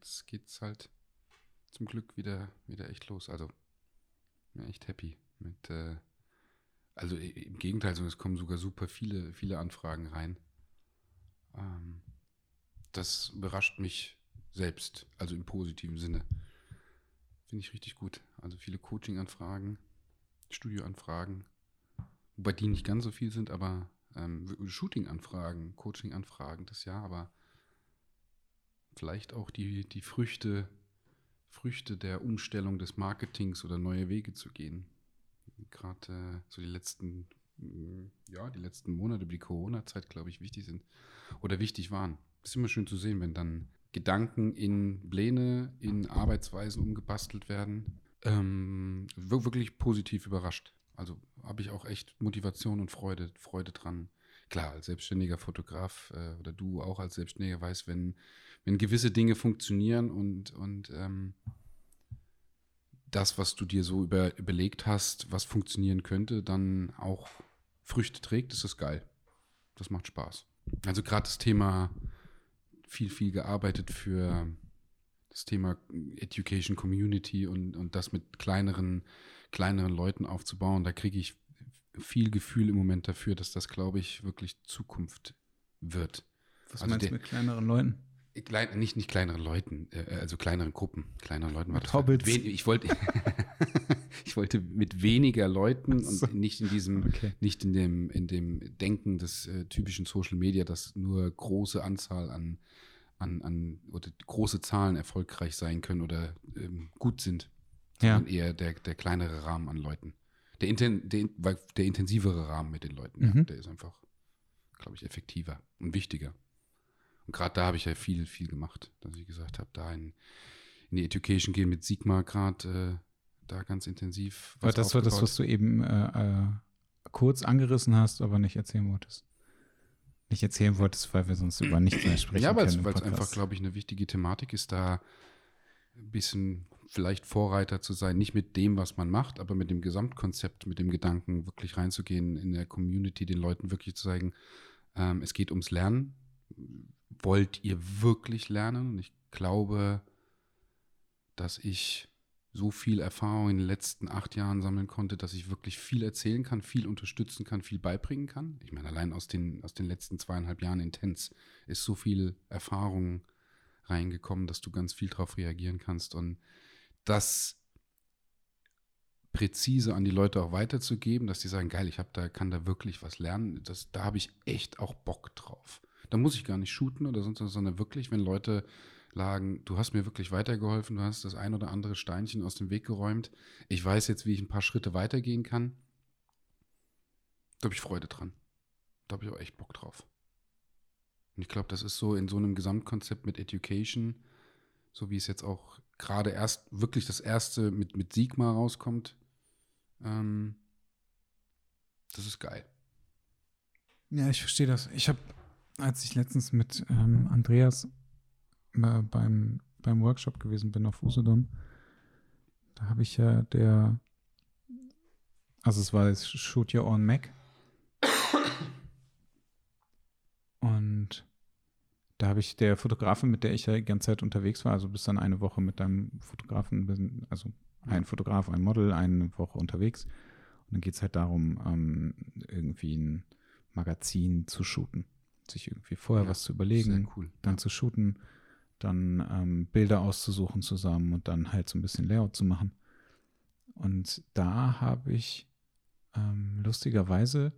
jetzt geht's halt zum Glück wieder, wieder echt los. Also, bin echt happy mit, äh, also im Gegenteil, es kommen sogar super viele, viele Anfragen rein. Ähm, das überrascht mich selbst, also im positiven Sinne. Finde ich richtig gut. Also viele Coaching-Anfragen, Studioanfragen, wobei die nicht ganz so viel sind, aber ähm, Shooting-Anfragen, Coaching-Anfragen das Jahr, aber vielleicht auch die, die Früchte, Früchte der Umstellung des Marketings oder neue Wege zu gehen. Gerade äh, so die letzten, ja, die letzten Monate über die Corona-Zeit, glaube ich, wichtig sind oder wichtig waren. Ist immer schön zu sehen, wenn dann Gedanken in Pläne, in Arbeitsweisen umgebastelt werden. Ähm, wirklich positiv überrascht. Also habe ich auch echt Motivation und Freude, Freude dran. Klar, als selbstständiger Fotograf äh, oder du auch als Selbstständiger weißt, wenn, wenn gewisse Dinge funktionieren und, und ähm, das, was du dir so über, überlegt hast, was funktionieren könnte, dann auch Früchte trägt, ist das geil. Das macht Spaß. Also gerade das Thema viel, viel gearbeitet für das Thema Education Community und, und das mit kleineren, kleineren Leuten aufzubauen. Da kriege ich viel Gefühl im Moment dafür, dass das, glaube ich, wirklich Zukunft wird. Was also meinst du mit kleineren Leuten? Klein, nicht, nicht kleineren Leuten, äh, also kleineren Gruppen. Kleineren Leuten war das. Hobbits. Ich wollte, ich wollte mit weniger Leuten so. und nicht in diesem, okay. nicht in dem, in dem Denken des äh, typischen Social Media, dass nur große Anzahl an, an, an oder große Zahlen erfolgreich sein können oder ähm, gut sind. Sondern ja. eher der, der kleinere Rahmen an Leuten. Der, inten, der, der intensivere Rahmen mit den Leuten, mhm. ja, der ist einfach, glaube ich, effektiver und wichtiger. Und gerade da habe ich ja viel, viel gemacht, dass ich gesagt habe, da in, in die Education gehen mit Sigma gerade äh, da ganz intensiv. Was das war das, was du eben äh, äh, kurz angerissen hast, aber nicht erzählen wolltest. Nicht erzählen wolltest, weil wir sonst über nichts mehr sprechen. Ja, weil es einfach, glaube ich, eine wichtige Thematik ist, da ein bisschen vielleicht Vorreiter zu sein, nicht mit dem, was man macht, aber mit dem Gesamtkonzept, mit dem Gedanken, wirklich reinzugehen in der Community, den Leuten wirklich zu zeigen, ähm, es geht ums Lernen wollt ihr wirklich lernen? Und ich glaube, dass ich so viel Erfahrung in den letzten acht Jahren sammeln konnte, dass ich wirklich viel erzählen kann, viel unterstützen kann, viel beibringen kann. Ich meine, allein aus den, aus den letzten zweieinhalb Jahren intens ist so viel Erfahrung reingekommen, dass du ganz viel darauf reagieren kannst. Und das präzise an die Leute auch weiterzugeben, dass die sagen, geil, ich habe da, kann da wirklich was lernen, das, da habe ich echt auch Bock drauf. Da muss ich gar nicht shooten oder sonst was, sondern wirklich, wenn Leute lagen, du hast mir wirklich weitergeholfen, du hast das ein oder andere Steinchen aus dem Weg geräumt, ich weiß jetzt, wie ich ein paar Schritte weitergehen kann, da habe ich Freude dran. Da habe ich auch echt Bock drauf. Und ich glaube, das ist so in so einem Gesamtkonzept mit Education, so wie es jetzt auch gerade erst wirklich das erste mit, mit Sigma rauskommt, ähm, das ist geil. Ja, ich verstehe das. Ich habe als ich letztens mit ähm, Andreas äh, beim, beim Workshop gewesen bin auf Usedom, da habe ich ja der, also es war das Shoot Your Own Mac. Und da habe ich der Fotografin, mit der ich ja die ganze Zeit unterwegs war, also bis dann eine Woche mit deinem Fotografen, also ein Fotograf, ein Model, eine Woche unterwegs. Und dann geht es halt darum, ähm, irgendwie ein Magazin zu shooten sich irgendwie vorher ja, was zu überlegen, cool. dann zu shooten, dann ähm, Bilder auszusuchen zusammen und dann halt so ein bisschen Layout zu machen. Und da habe ich ähm, lustigerweise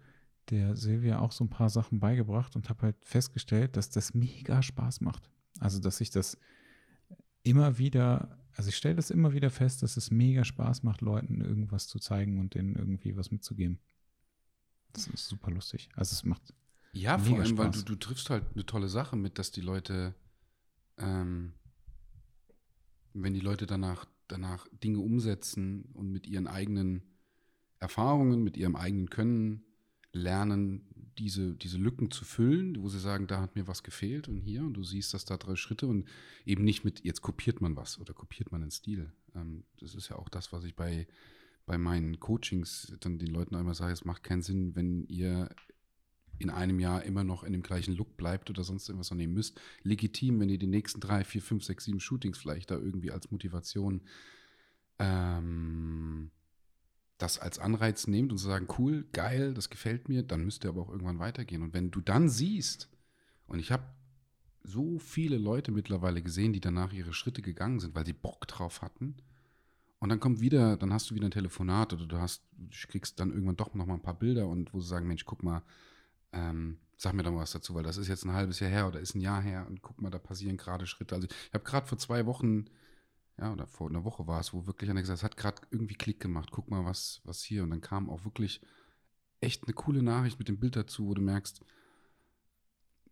der Silvia auch so ein paar Sachen beigebracht und habe halt festgestellt, dass das mega Spaß macht. Also, dass ich das immer wieder, also ich stelle das immer wieder fest, dass es mega Spaß macht, Leuten irgendwas zu zeigen und denen irgendwie was mitzugeben. Das ist super lustig. Also es macht ja, vor allem, Spaß. weil du, du triffst halt eine tolle Sache mit, dass die Leute, ähm, wenn die Leute danach, danach Dinge umsetzen und mit ihren eigenen Erfahrungen, mit ihrem eigenen Können lernen, diese, diese Lücken zu füllen, wo sie sagen, da hat mir was gefehlt und hier und du siehst, dass da drei Schritte und eben nicht mit, jetzt kopiert man was oder kopiert man den Stil. Ähm, das ist ja auch das, was ich bei, bei meinen Coachings dann den Leuten einmal sage, es macht keinen Sinn, wenn ihr in einem Jahr immer noch in dem gleichen Look bleibt oder sonst irgendwas, ihr müsst legitim, wenn ihr die nächsten drei, vier, fünf, sechs, sieben Shootings vielleicht da irgendwie als Motivation ähm, das als Anreiz nehmt und zu sagen, cool, geil, das gefällt mir, dann müsst ihr aber auch irgendwann weitergehen. Und wenn du dann siehst, und ich habe so viele Leute mittlerweile gesehen, die danach ihre Schritte gegangen sind, weil sie Bock drauf hatten. Und dann kommt wieder, dann hast du wieder ein Telefonat oder du hast, du kriegst dann irgendwann doch noch mal ein paar Bilder und wo sie sagen, Mensch, guck mal, ähm, sag mir doch mal was dazu, weil das ist jetzt ein halbes Jahr her oder ist ein Jahr her und guck mal, da passieren gerade Schritte. Also ich habe gerade vor zwei Wochen, ja, oder vor einer Woche war es, wo wirklich einer gesagt hat, es hat gerade irgendwie Klick gemacht, guck mal, was, was hier. Und dann kam auch wirklich echt eine coole Nachricht mit dem Bild dazu, wo du merkst,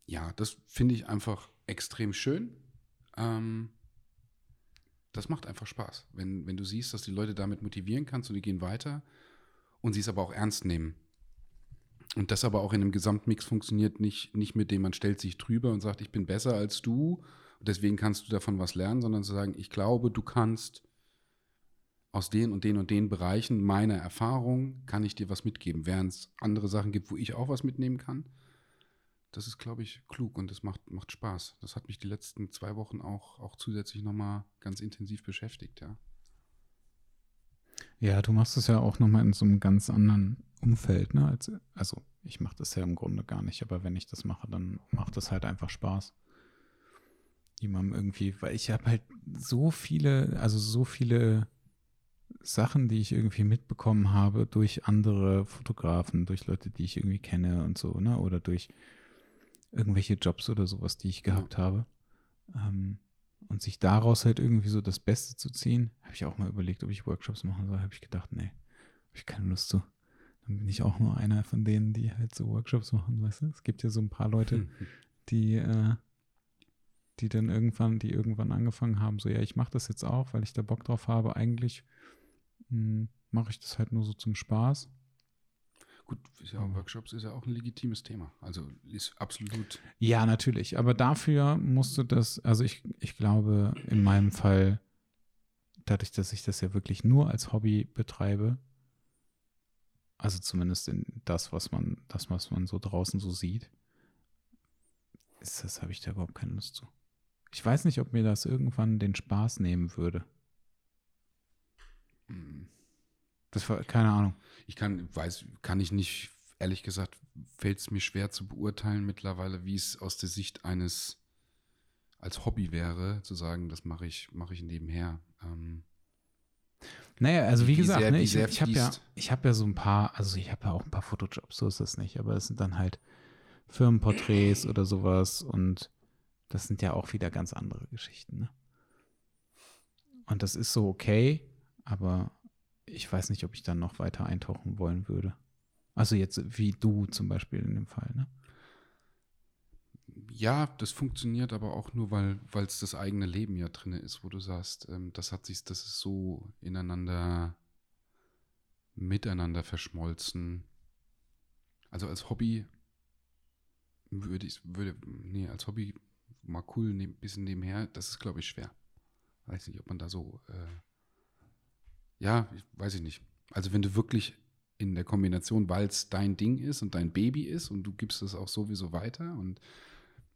ja, das finde ich einfach extrem schön. Ähm, das macht einfach Spaß, wenn, wenn du siehst, dass die Leute damit motivieren kannst und die gehen weiter und sie es aber auch ernst nehmen. Und das aber auch in einem Gesamtmix funktioniert nicht, nicht mit dem, man stellt sich drüber und sagt, ich bin besser als du und deswegen kannst du davon was lernen, sondern zu sagen, ich glaube, du kannst aus den und den und den Bereichen meiner Erfahrung, kann ich dir was mitgeben, während es andere Sachen gibt, wo ich auch was mitnehmen kann das ist, glaube ich, klug und das macht, macht Spaß. Das hat mich die letzten zwei Wochen auch, auch zusätzlich nochmal ganz intensiv beschäftigt, ja. Ja, du machst es ja auch nochmal in so einem ganz anderen Umfeld, ne? Als, also ich mache das ja im Grunde gar nicht, aber wenn ich das mache, dann macht das halt einfach Spaß. Jemandem irgendwie, weil ich habe halt so viele, also so viele Sachen, die ich irgendwie mitbekommen habe durch andere Fotografen, durch Leute, die ich irgendwie kenne und so, ne? Oder durch irgendwelche Jobs oder sowas, die ich gehabt ja. habe. Ähm, und sich daraus halt irgendwie so das Beste zu ziehen, habe ich auch mal überlegt, ob ich Workshops machen soll. Habe ich gedacht, nee, habe ich keine Lust zu. Dann bin ich auch nur einer von denen, die halt so Workshops machen, weißt du? Es gibt ja so ein paar Leute, die, äh, die dann irgendwann, die irgendwann angefangen haben, so, ja, ich mache das jetzt auch, weil ich da Bock drauf habe. Eigentlich hm, mache ich das halt nur so zum Spaß. Gut, ja Workshops ist ja auch ein legitimes Thema. Also ist absolut. Ja, natürlich. Aber dafür musst du das, also ich, ich glaube, in meinem Fall, dadurch, dass ich das ja wirklich nur als Hobby betreibe, also zumindest in das, was man, das, was man so draußen so sieht, ist das, habe ich da überhaupt keine Lust zu. Ich weiß nicht, ob mir das irgendwann den Spaß nehmen würde. Das war, keine Ahnung. Ich kann, weiß, kann ich nicht, ehrlich gesagt, fällt es mir schwer zu beurteilen mittlerweile, wie es aus der Sicht eines als Hobby wäre, zu sagen, das mache ich, mache ich nebenher. Ähm, naja, also wie, wie gesagt, sehr, ne, ich, ich habe ja, hab ja so ein paar, also ich habe ja auch ein paar Fotojobs, so ist das nicht, aber es sind dann halt Firmenporträts oder sowas und das sind ja auch wieder ganz andere Geschichten. Ne? Und das ist so okay, aber ich weiß nicht, ob ich dann noch weiter eintauchen wollen würde. Also jetzt wie du zum Beispiel in dem Fall, ne? Ja, das funktioniert aber auch nur, weil es das eigene Leben ja drin ist, wo du sagst, ähm, das hat sich, das ist so ineinander, miteinander verschmolzen. Also als Hobby würde ich, würde, nee, als Hobby mal cool, ein bisschen nebenher, das ist, glaube ich, schwer. Weiß nicht, ob man da so äh, ja, weiß ich nicht. Also wenn du wirklich in der Kombination, weil es dein Ding ist und dein Baby ist und du gibst es auch sowieso weiter und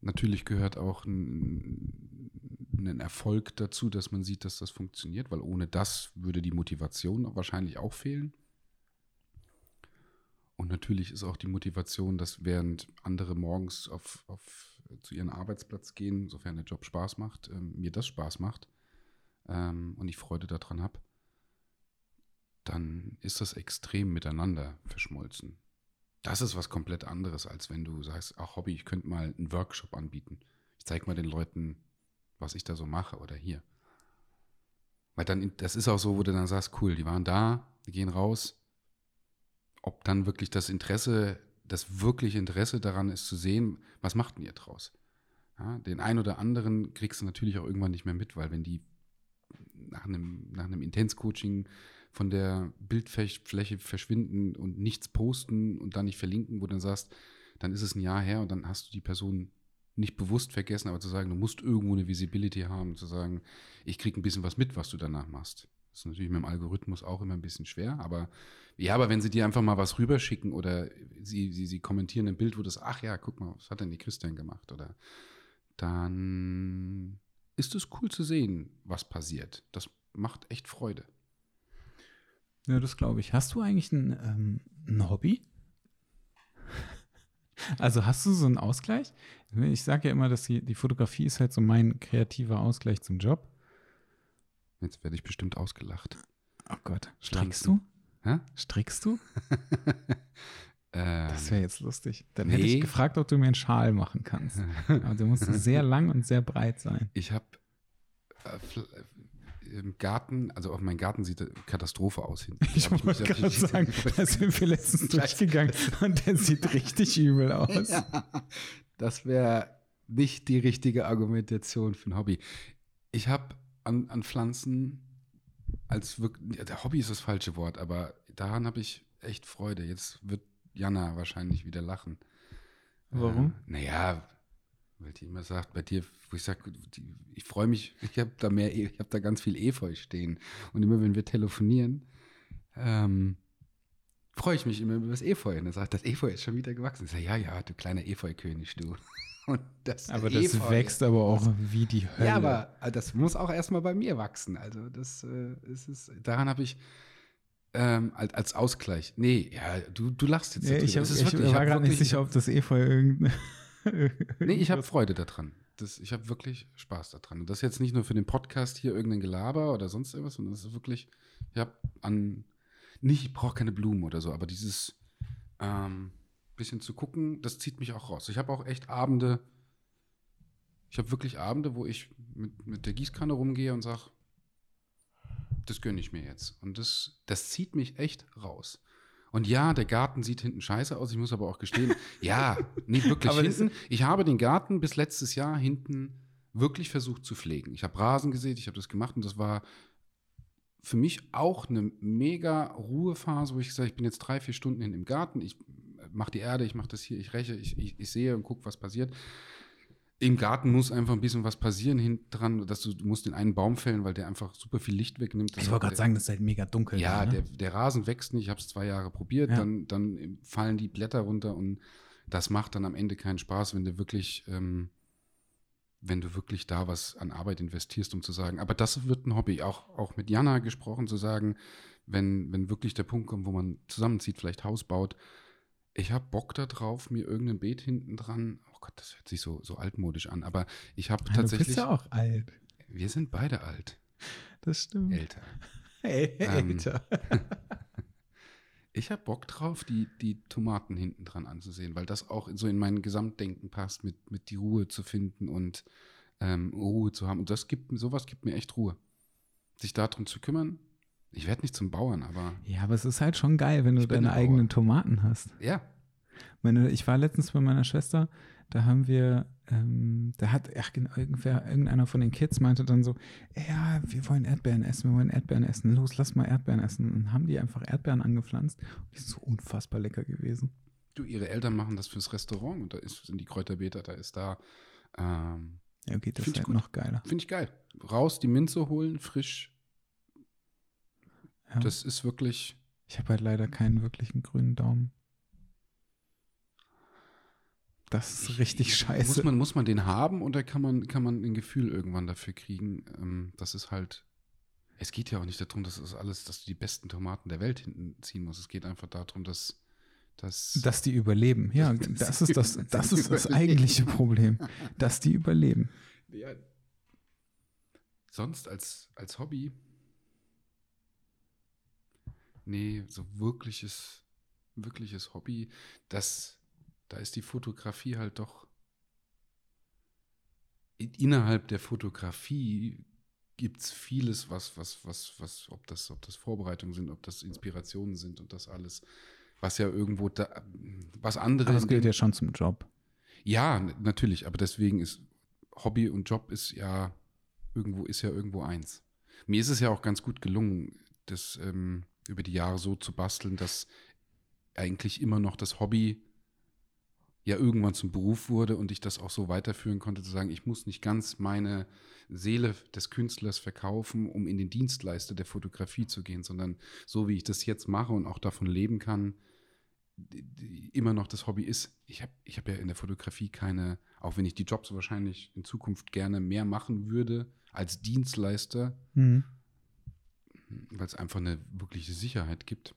natürlich gehört auch ein, ein, Erfolg dazu, dass man sieht, dass das funktioniert, weil ohne das würde die Motivation wahrscheinlich auch fehlen. Und natürlich ist auch die Motivation, dass während andere morgens auf, auf zu ihrem Arbeitsplatz gehen, sofern der Job Spaß macht, ähm, mir das Spaß macht ähm, und ich Freude daran habe, dann ist das extrem miteinander verschmolzen. Das ist was komplett anderes, als wenn du sagst, ach Hobby, ich könnte mal einen Workshop anbieten. Ich zeige mal den Leuten, was ich da so mache oder hier. Weil dann, das ist auch so, wo du dann sagst, cool, die waren da, die gehen raus. Ob dann wirklich das Interesse, das wirkliche Interesse daran ist zu sehen, was macht denn ihr draus? Ja, den einen oder anderen kriegst du natürlich auch irgendwann nicht mehr mit, weil wenn die nach einem, nach einem Intenscoaching von der Bildfläche verschwinden und nichts posten und dann nicht verlinken, wo du dann sagst, dann ist es ein Jahr her und dann hast du die Person nicht bewusst vergessen, aber zu sagen, du musst irgendwo eine Visibility haben, zu sagen, ich kriege ein bisschen was mit, was du danach machst. Das ist natürlich mit dem Algorithmus auch immer ein bisschen schwer, aber ja, aber wenn sie dir einfach mal was rüberschicken oder sie, sie, sie kommentieren ein Bild, wo das, ach ja, guck mal, was hat denn die Christian gemacht? Oder dann ist es cool zu sehen, was passiert. Das macht echt Freude. Ja, das glaube ich. Hast du eigentlich ein, ähm, ein Hobby? Also hast du so einen Ausgleich? Ich sage ja immer, dass die, die Fotografie ist halt so mein kreativer Ausgleich zum Job. Jetzt werde ich bestimmt ausgelacht. Oh Gott. Strickst du? Hä? Strickst du? Ähm, Das wäre jetzt lustig. Dann hätte ich nee. gefragt, ob du mir einen Schal machen kannst. Aber der muss sehr lang und sehr breit sein. ich habe äh, äh, im Garten, also auf meinem Garten sieht eine Katastrophe aus hinten. Ich wollte gerade sagen, da sind wir letztens durchgegangen und der sieht richtig übel aus. Ja, das wäre nicht die richtige Argumentation für ein Hobby. Ich habe an, an Pflanzen als wirklich, der Hobby ist das falsche Wort, aber daran habe ich echt Freude. Jetzt wird Jana wahrscheinlich wieder lachen. Warum? Äh, naja, weil die immer sagt, bei dir, wo ich sage, ich freue mich, ich habe da mehr, E- ich habe da ganz viel Efeu stehen. Und immer wenn wir telefonieren, ähm, freue ich mich immer über das Efeu. Und er sagt, das Efeu ist schon wieder gewachsen. Ich sage, ja, ja, du kleiner Efeu-König, du. Und das Aber das Efeu- wächst aber auch wie die Hölle. Ja, aber äh, das muss auch erstmal bei mir wachsen. Also das äh, ist es. Daran habe ich ähm, als, als Ausgleich. Nee, ja, du, du lachst jetzt. Ja, ich, hab, ich, wirklich- war hab gerade nicht sicher, ob das Efeu irgendeine. Nee, ich habe Freude daran. Das, ich habe wirklich Spaß daran. Und das ist jetzt nicht nur für den Podcast hier irgendein Gelaber oder sonst irgendwas, sondern das ist wirklich, ich habe an, nicht, ich brauche keine Blumen oder so, aber dieses ähm, bisschen zu gucken, das zieht mich auch raus. Ich habe auch echt Abende, ich habe wirklich Abende, wo ich mit, mit der Gießkanne rumgehe und sage, das gönne ich mir jetzt. Und das, das zieht mich echt raus. Und ja, der Garten sieht hinten scheiße aus. Ich muss aber auch gestehen, ja, nicht wirklich Aber hinten. Ich habe den Garten bis letztes Jahr hinten wirklich versucht zu pflegen. Ich habe Rasen gesät, ich habe das gemacht und das war für mich auch eine mega Ruhephase, wo ich gesagt ich bin jetzt drei, vier Stunden hin im Garten, ich mache die Erde, ich mache das hier, ich räche, ich, ich, ich sehe und gucke, was passiert. Im Garten muss einfach ein bisschen was passieren hinten dran, dass du, du musst den einen Baum fällen, weil der einfach super viel Licht wegnimmt. Das Ich wollte gerade der- sagen, das ist halt mega dunkel. ja, da, der, ne? der Rasen wächst nicht. Ich habe es zwei Jahre probiert. Ja. Dann, dann fallen die Blätter runter und das macht dann am Ende keinen Spaß, wenn du wirklich, ähm, wenn du wirklich da was an Arbeit investierst, um zu sagen, aber das wird ein Hobby. Auch, auch mit Jana gesprochen, zu sagen, wenn, wenn wirklich der Punkt kommt, wo man zusammenzieht, vielleicht Haus baut, ich habe Bock darauf, mir irgendein Beet hinten dran, oh Gott, das hört sich so, so altmodisch an, aber ich habe Ja, du tatsächlich, bist ja auch alt. wir sind beide alt, Das stimmt. älter. Hey, Ähm, Alter. Ich habe Bock drauf, die, die Tomaten hinten dran anzusehen, weil das auch so in mein Gesamtdenken passt, mit, mit die Ruhe zu finden und ähm, Ruhe zu haben. Und das gibt sowas gibt mir echt Ruhe. Sich darum zu kümmern. Ich werde nicht zum Bauern, aber Ja, aber es ist halt schon geil, wenn du deine eigenen Tomaten hast. ja, Meine, ich war letztens bei meiner Schwester, da haben wir, ähm, da hat ach, irgendwer, irgendeiner von den Kids meinte dann so, ja, wir wollen Erdbeeren essen, wir wollen Erdbeeren essen, los, lass mal Erdbeeren essen. Und haben die einfach Erdbeeren angepflanzt und die sind so unfassbar lecker gewesen. du, ihre Eltern machen das fürs Restaurant und da ist, sind die Kräuterbeete, da ist da, ähm, Ja, okay, das ist halt noch geiler. finde ich geil. Raus, die Minze holen, frisch. Ja. Das ist wirklich, Ich habe halt leider keinen wirklichen grünen Daumen. Das ist richtig scheiße. Muss man, muss man den haben oder kann man, kann man ein Gefühl irgendwann dafür kriegen? Ähm, das ist halt. Es geht ja auch nicht darum, dass es alles, dass du die besten Tomaten der Welt hinten ziehen musst. Es geht einfach darum, dass. dass dass die überleben. Ja, das ist das, das ist das eigentliche Problem. Dass die überleben. ja, sonst als, als Hobby. Nee, so wirkliches, wirkliches Hobby, das, da ist die Fotografie halt doch. in- Innerhalb der Fotografie gibt es vieles, was, was, was, was, ob das, ob das Vorbereitungen sind, ob das Inspirationen sind und das alles, was ja irgendwo da, was andere. Aber das gilt ja schon zum Job. ja, natürlich, aber deswegen ist Hobby und Job ist ja irgendwo, ist ja irgendwo eins. Mir ist es ja auch ganz gut gelungen, das ähm, über die Jahre so zu basteln, dass eigentlich immer noch das Hobby ja irgendwann zum Beruf wurde und ich das auch so weiterführen konnte, zu sagen, ich muss nicht ganz meine Seele des Künstlers verkaufen, um in den Dienstleister der Fotografie zu gehen, sondern so wie ich das jetzt mache und auch davon leben kann, immer noch das Hobby ist. Ich habe ich hab ja in der Fotografie keine, auch wenn ich die Jobs wahrscheinlich in Zukunft gerne mehr machen würde als Dienstleister, mhm. Weil es einfach eine wirkliche Sicherheit gibt,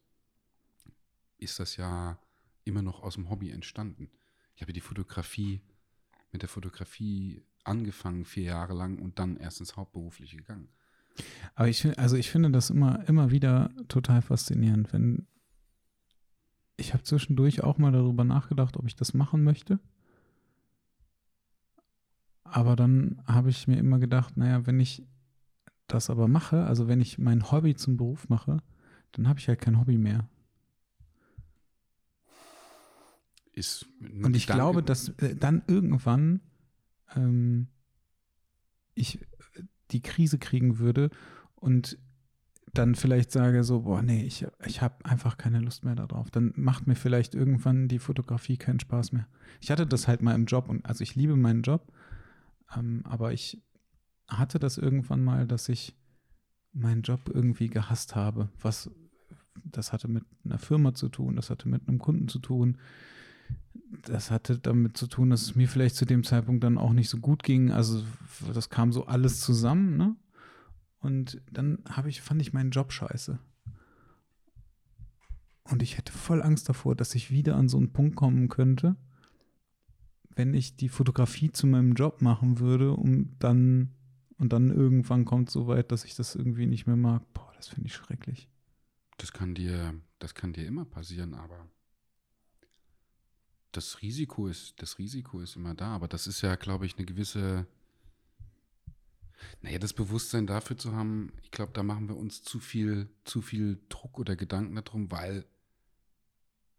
ist das ja immer noch aus dem Hobby entstanden. Ich habe die Fotografie mit der Fotografie angefangen, vier Jahre lang und dann erst ins Hauptberufliche gegangen. Aber ich finde, also ich finde das immer, immer wieder total faszinierend, wenn ich habe zwischendurch auch mal darüber nachgedacht, ob ich das machen möchte. Aber dann habe ich mir immer gedacht, naja, wenn ich das aber mache, also wenn ich mein Hobby zum Beruf mache, dann habe ich halt kein Hobby mehr. Ist Und ich Gedanke. glaube, dass äh, dann irgendwann ähm, ich die Krise kriegen würde und dann vielleicht sage so, boah, nee, ich, ich habe einfach keine Lust mehr darauf. Dann macht mir vielleicht irgendwann die Fotografie keinen Spaß mehr. Ich hatte das halt mal im Job und also ich liebe meinen Job, ähm, aber ich hatte das irgendwann mal, dass ich meinen Job irgendwie gehasst habe. Was, das hatte mit einer Firma zu tun, das hatte mit einem Kunden zu tun. Das hatte damit zu tun, dass es mir vielleicht zu dem Zeitpunkt dann auch nicht so gut ging. Also das kam so alles zusammen, ne? Und dann habe ich, fand ich meinen Job scheiße. Und ich hätte voll Angst davor, dass ich wieder an so einen Punkt kommen könnte, wenn ich die Fotografie zu meinem Job machen würde und dann und dann irgendwann kommt so weit, dass ich das irgendwie nicht mehr mag. Boah, das finde ich schrecklich. Das kann dir, das kann dir immer passieren, aber das Risiko ist, das Risiko ist immer da. Aber das ist ja, glaube ich, eine gewisse naja, das Bewusstsein dafür zu haben, ich glaube, da machen wir uns zu viel, zu viel Druck oder Gedanken darum, weil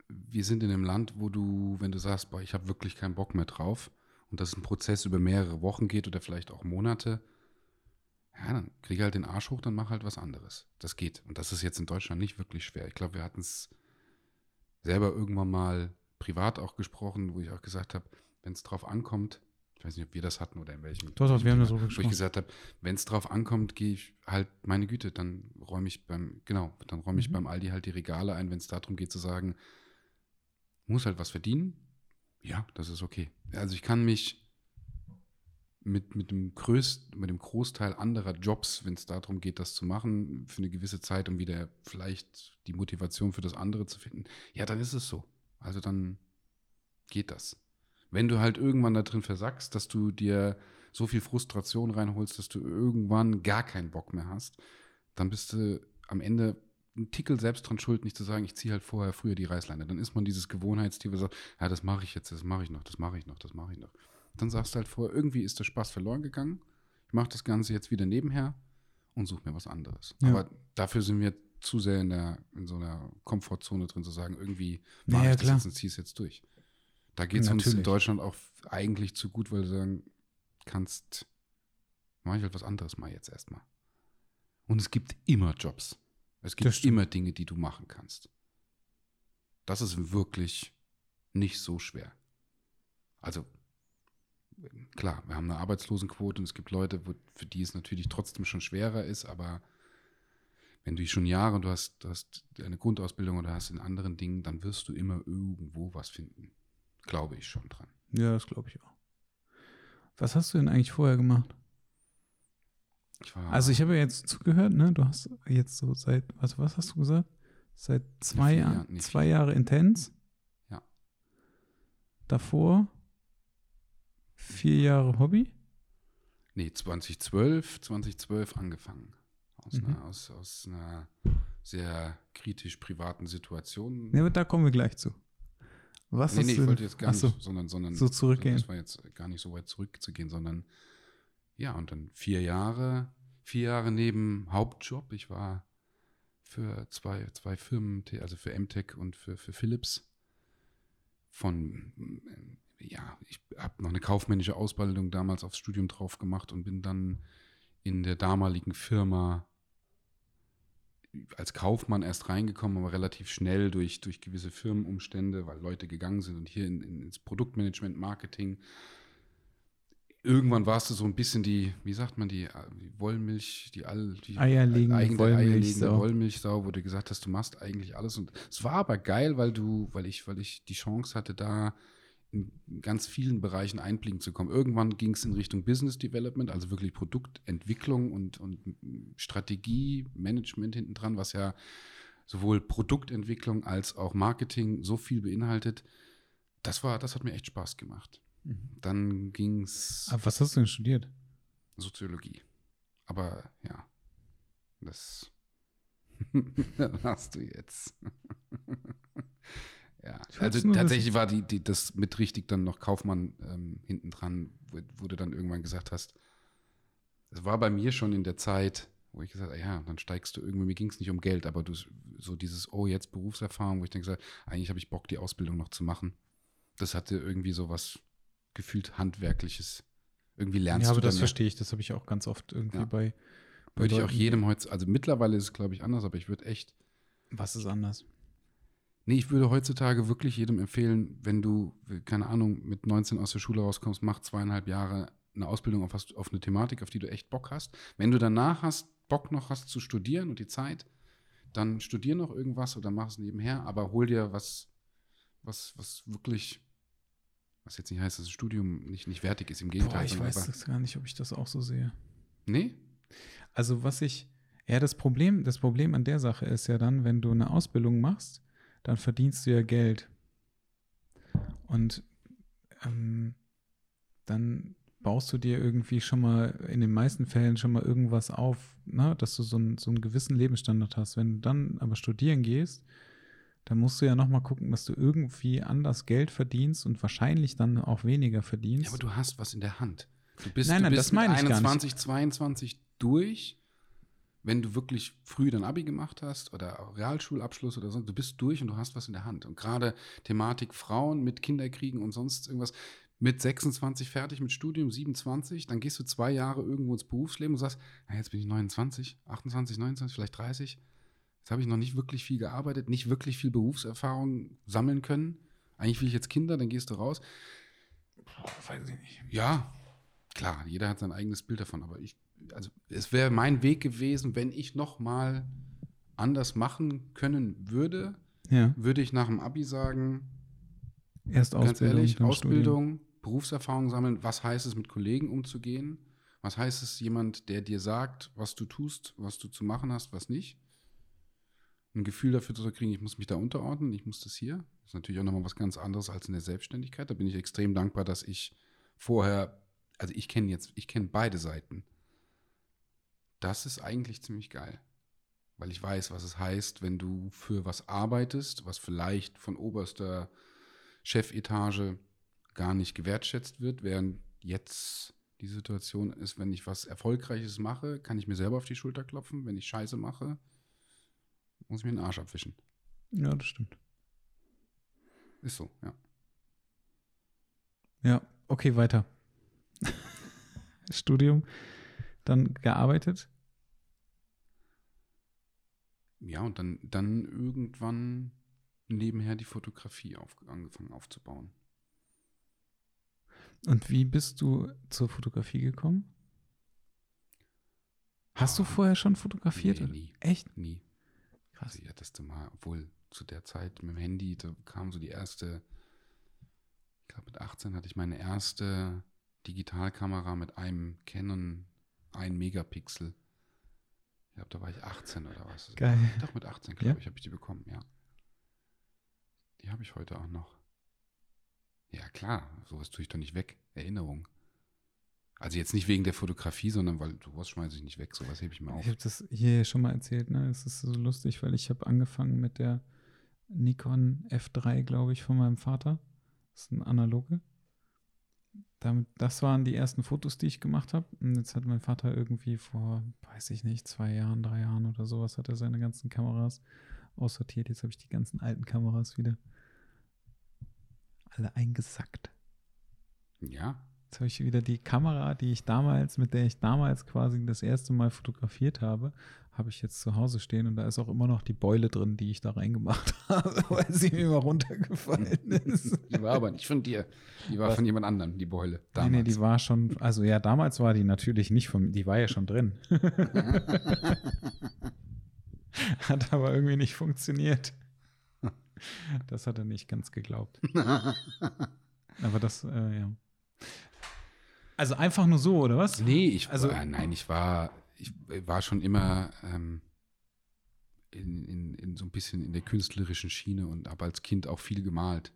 wir sind in einem Land, wo du, wenn du sagst, boah, ich habe wirklich keinen Bock mehr drauf und das ein Prozess über mehrere Wochen geht oder vielleicht auch Monate, ja, dann kriege halt den Arsch hoch, dann mach halt was anderes. Das geht. Und das ist jetzt in Deutschland nicht wirklich schwer. Ich glaube, wir hatten es selber irgendwann mal privat auch gesprochen, wo ich auch gesagt habe, wenn es drauf ankommt, ich weiß nicht, ob wir das hatten oder in welchem. Doch, doch, wir haben das so Wo ich gesagt habe, wenn es drauf ankommt, gehe ich halt, meine Güte, dann räume ich beim, genau, dann räume ich mhm. beim Aldi halt die Regale ein, wenn es darum geht zu sagen, muss halt was verdienen. Ja, das ist okay. Also ich kann mich mit, mit, dem größten, mit dem Großteil anderer Jobs, wenn es darum geht, das zu machen, für eine gewisse Zeit, um wieder vielleicht die Motivation für das andere zu finden, ja, dann ist es so. Also dann geht das. Wenn du halt irgendwann da drin versackst, dass du dir so viel Frustration reinholst, dass du irgendwann gar keinen Bock mehr hast, dann bist du am Ende ein Tickel selbst dran schuld, nicht zu sagen, ich ziehe halt vorher früher die Reißleine. Dann ist man dieses Gewohnheitstier, wo sagt, ja, das mache ich jetzt, das mache ich noch, das mache ich noch, das mache ich noch. Dann sagst du halt vorher, irgendwie ist der Spaß verloren gegangen. Ich mache das Ganze jetzt wieder nebenher und suche mir was anderes. Ja. Aber dafür sind wir zu sehr in, der, in so einer Komfortzone drin zu sagen, irgendwie mache ja, ich das jetzt und ziehe es jetzt durch. Da geht es uns in Deutschland auch eigentlich zu gut, weil du sagen kannst, mache ich halt was anderes mal jetzt erstmal. Und es gibt immer Jobs. Es gibt immer Dinge, die du machen kannst. Das ist wirklich nicht so schwer. Also, klar, wir haben eine Arbeitslosenquote und es gibt Leute, für die es natürlich trotzdem schon schwerer ist, aber wenn du schon Jahre, du hast, du hast eine Grundausbildung oder hast in anderen Dingen, dann wirst du immer irgendwo was finden. Glaube ich schon dran. Ja, das glaube ich auch. Was hast du denn eigentlich vorher gemacht? Ich also ich habe ja jetzt zugehört, ne? Du hast jetzt so seit, was, was hast du gesagt? Seit zwei Jahren, Jahr, zwei Jahre intens. Ja. Davor vier Jahre Hobby? Nee, 2012, 2012 angefangen. Aus, mhm. einer, aus, aus einer sehr kritisch privaten Situation. Ne, aber da kommen wir gleich zu. Was nee, nee, ich wollte jetzt gar nicht, so, sondern, sondern so zurückgehen. Das war jetzt gar nicht so weit zurückzugehen, sondern ja, und dann vier Jahre, vier Jahre neben Hauptjob. Ich war für zwei, zwei Firmen, also für MTech und für, für Philips von, ja, ich habe noch eine kaufmännische Ausbildung damals aufs Studium drauf gemacht und bin dann in der damaligen Firma als Kaufmann erst reingekommen, aber relativ schnell durch, durch gewisse Firmenumstände, weil Leute gegangen sind und hier in, in, ins Produktmanagement, Marketing. Irgendwann warst du so ein bisschen die, wie sagt man, die, die Wollmilch, die, all, die Eierlegende eigene Wollmilchsau. eierlegende Wollmilchsau, wo du gesagt hast, du machst eigentlich alles. Und es war aber geil, weil du, weil ich, weil ich die Chance hatte, da in ganz vielen Bereichen einblicken zu kommen. Irgendwann ging es in Richtung Business Development, also wirklich Produktentwicklung und, und Strategie, Management hinten dran, was ja sowohl Produktentwicklung als auch Marketing so viel beinhaltet. Das war, das hat mir echt Spaß gemacht. Dann ging es was hast du denn studiert? Soziologie. Aber ja, das hast du jetzt. ja, Ich also tatsächlich war die, die, das mit richtig dann noch Kaufmann ähm, hinten dran, wo, wo du dann irgendwann gesagt hast, es war bei mir schon in der Zeit, wo ich gesagt habe, ja, dann steigst du irgendwie, mir ging es nicht um Geld, aber du so dieses, oh, jetzt Berufserfahrung, wo ich denke, eigentlich habe ich Bock, die Ausbildung noch zu machen. Das hatte irgendwie so was gefühlt handwerkliches. Irgendwie lernst ja, aber du das dann ja. verstehe ich. Das habe ich auch ganz oft irgendwie Ja. bei. bei Würde ich auch Leuten- jedem heute, also mittlerweile ist es, glaube ich, anders, aber ich würde echt, Was ist anders? Nee, ich würde heutzutage wirklich jedem empfehlen, wenn du, keine Ahnung, mit 19 aus der Schule rauskommst, mach zweieinhalb Jahre eine Ausbildung auf, was, auf eine Thematik, auf die du echt Bock hast. Wenn du danach hast, Bock noch hast zu studieren und die Zeit, dann studier noch irgendwas oder mach es nebenher, aber hol dir was, was, was wirklich, was jetzt nicht heißt, dass das Studium nicht, nicht wertig ist, im Gegenteil. Boah, ich weiß aber, gar nicht, ob ich das auch so sehe. Nee? Also was ich, ja, das Problem, das Problem an der Sache ist ja dann, wenn du eine Ausbildung machst, dann verdienst du ja Geld. Und ähm, dann baust du dir irgendwie schon mal in den meisten Fällen schon mal irgendwas auf, ne, dass du so, einen- so einen gewissen Lebensstandard hast. Wenn du dann aber studieren gehst, dann musst du ja noch mal gucken, dass du irgendwie anders Geld verdienst und wahrscheinlich dann auch weniger verdienst. Ja, aber du hast was in der Hand. Du bist, Nein, du nein, bist das meine ich gar nicht. 21, 22 durch, wenn du wirklich früh dein Abi gemacht hast oder Realschulabschluss oder so, du bist durch und du hast was in der Hand. Und gerade Thematik Frauen mit Kinderkriegen und sonst irgendwas, mit 26 fertig mit Studium, 27, dann gehst du zwei Jahre irgendwo ins Berufsleben und sagst, na, jetzt bin ich 29, 28, 29, vielleicht 30. Jetzt habe ich noch nicht wirklich viel gearbeitet, nicht wirklich viel Berufserfahrung sammeln können. Eigentlich will ich jetzt Kinder, dann gehst du raus. weiß ich nicht. Ja, klar, jeder hat sein eigenes Bild davon, aber ich, also es wäre mein Weg gewesen, wenn ich noch mal anders machen können würde, Ja, würde ich nach dem Abi sagen, erst Ausbildung. ganz ehrlich, dann Ausbildung, Berufserfahrung sammeln, was heißt es, mit Kollegen umzugehen? Was heißt es, jemand, der dir sagt, was du tust, was du zu machen hast, was nicht? Ein Gefühl dafür zu kriegen, ich muss mich da unterordnen, ich muss das hier. Das ist natürlich auch nochmal was ganz anderes als in der Selbstständigkeit. Da bin ich extrem dankbar, dass ich vorher, also ich kenne jetzt, ich kenne beide Seiten. Das ist eigentlich ziemlich geil. Weil ich weiß, was es heißt, wenn du für was arbeitest, was vielleicht von oberster Chefetage gar nicht gewertschätzt wird, während jetzt die Situation ist, wenn ich was Erfolgreiches mache, kann ich mir selber auf die Schulter klopfen. Wenn ich Scheiße mache, muss ich mir den Arsch abwischen. Ja, das stimmt. Ist so, ja. Ja, okay, weiter. Studium, dann gearbeitet. Ja, und dann, dann irgendwann nebenher die Fotografie auf, angefangen aufzubauen. Und wie bist du zur Fotografie gekommen? Hast du Ah, vorher schon fotografiert? Nee, nie, Echt? nie. Krass. Also, ja, das du mal, obwohl zu der Zeit mit dem Handy, da kam so die erste, ich glaube mit 18 hatte ich meine erste Digitalkamera mit einem Canon 1 Megapixel. Ich glaube, da war ich 18 oder was. Geil. Doch, mit 18, glaube Ja? ich, habe ich die bekommen, ja. Die habe ich heute auch noch. Ja, klar, sowas tue ich doch nicht weg. Erinnerung. Also jetzt nicht wegen der Fotografie, sondern weil sowas schmeiße ich nicht weg, sowas hebe ich mir auf. Ich habe das hier schon mal erzählt, ne? Es ist so lustig, weil ich habe angefangen mit der Nikon F3, glaube ich, von meinem Vater. Das ist ein analoge. Damit, das waren die ersten Fotos, die ich gemacht habe. Und jetzt hat mein Vater irgendwie vor, weiß ich nicht, zwei Jahren, drei Jahren oder sowas, hat er seine ganzen Kameras aussortiert. Jetzt habe ich die ganzen alten Kameras wieder alle eingesackt. Ja, Jetzt habe ich wieder die Kamera, die ich damals, mit der ich damals quasi das erste Mal fotografiert habe, habe ich jetzt zu Hause stehen und da ist auch immer noch die Beule drin, die ich da reingemacht habe, weil sie mir mal runtergefallen ist. Die war aber nicht von dir. Die war Was? von jemand anderem, die Beule. Nee, nee, die war schon, also ja, damals war die natürlich nicht von, die war ja schon drin. Hat aber irgendwie nicht funktioniert. Das hat er nicht ganz geglaubt. Aber das, äh, ja. Also einfach nur so, oder was? Nee, ich Also- war, nein, ich war, ich war schon immer ähm, in, in, in so ein bisschen in der künstlerischen Schiene und habe als Kind auch viel gemalt.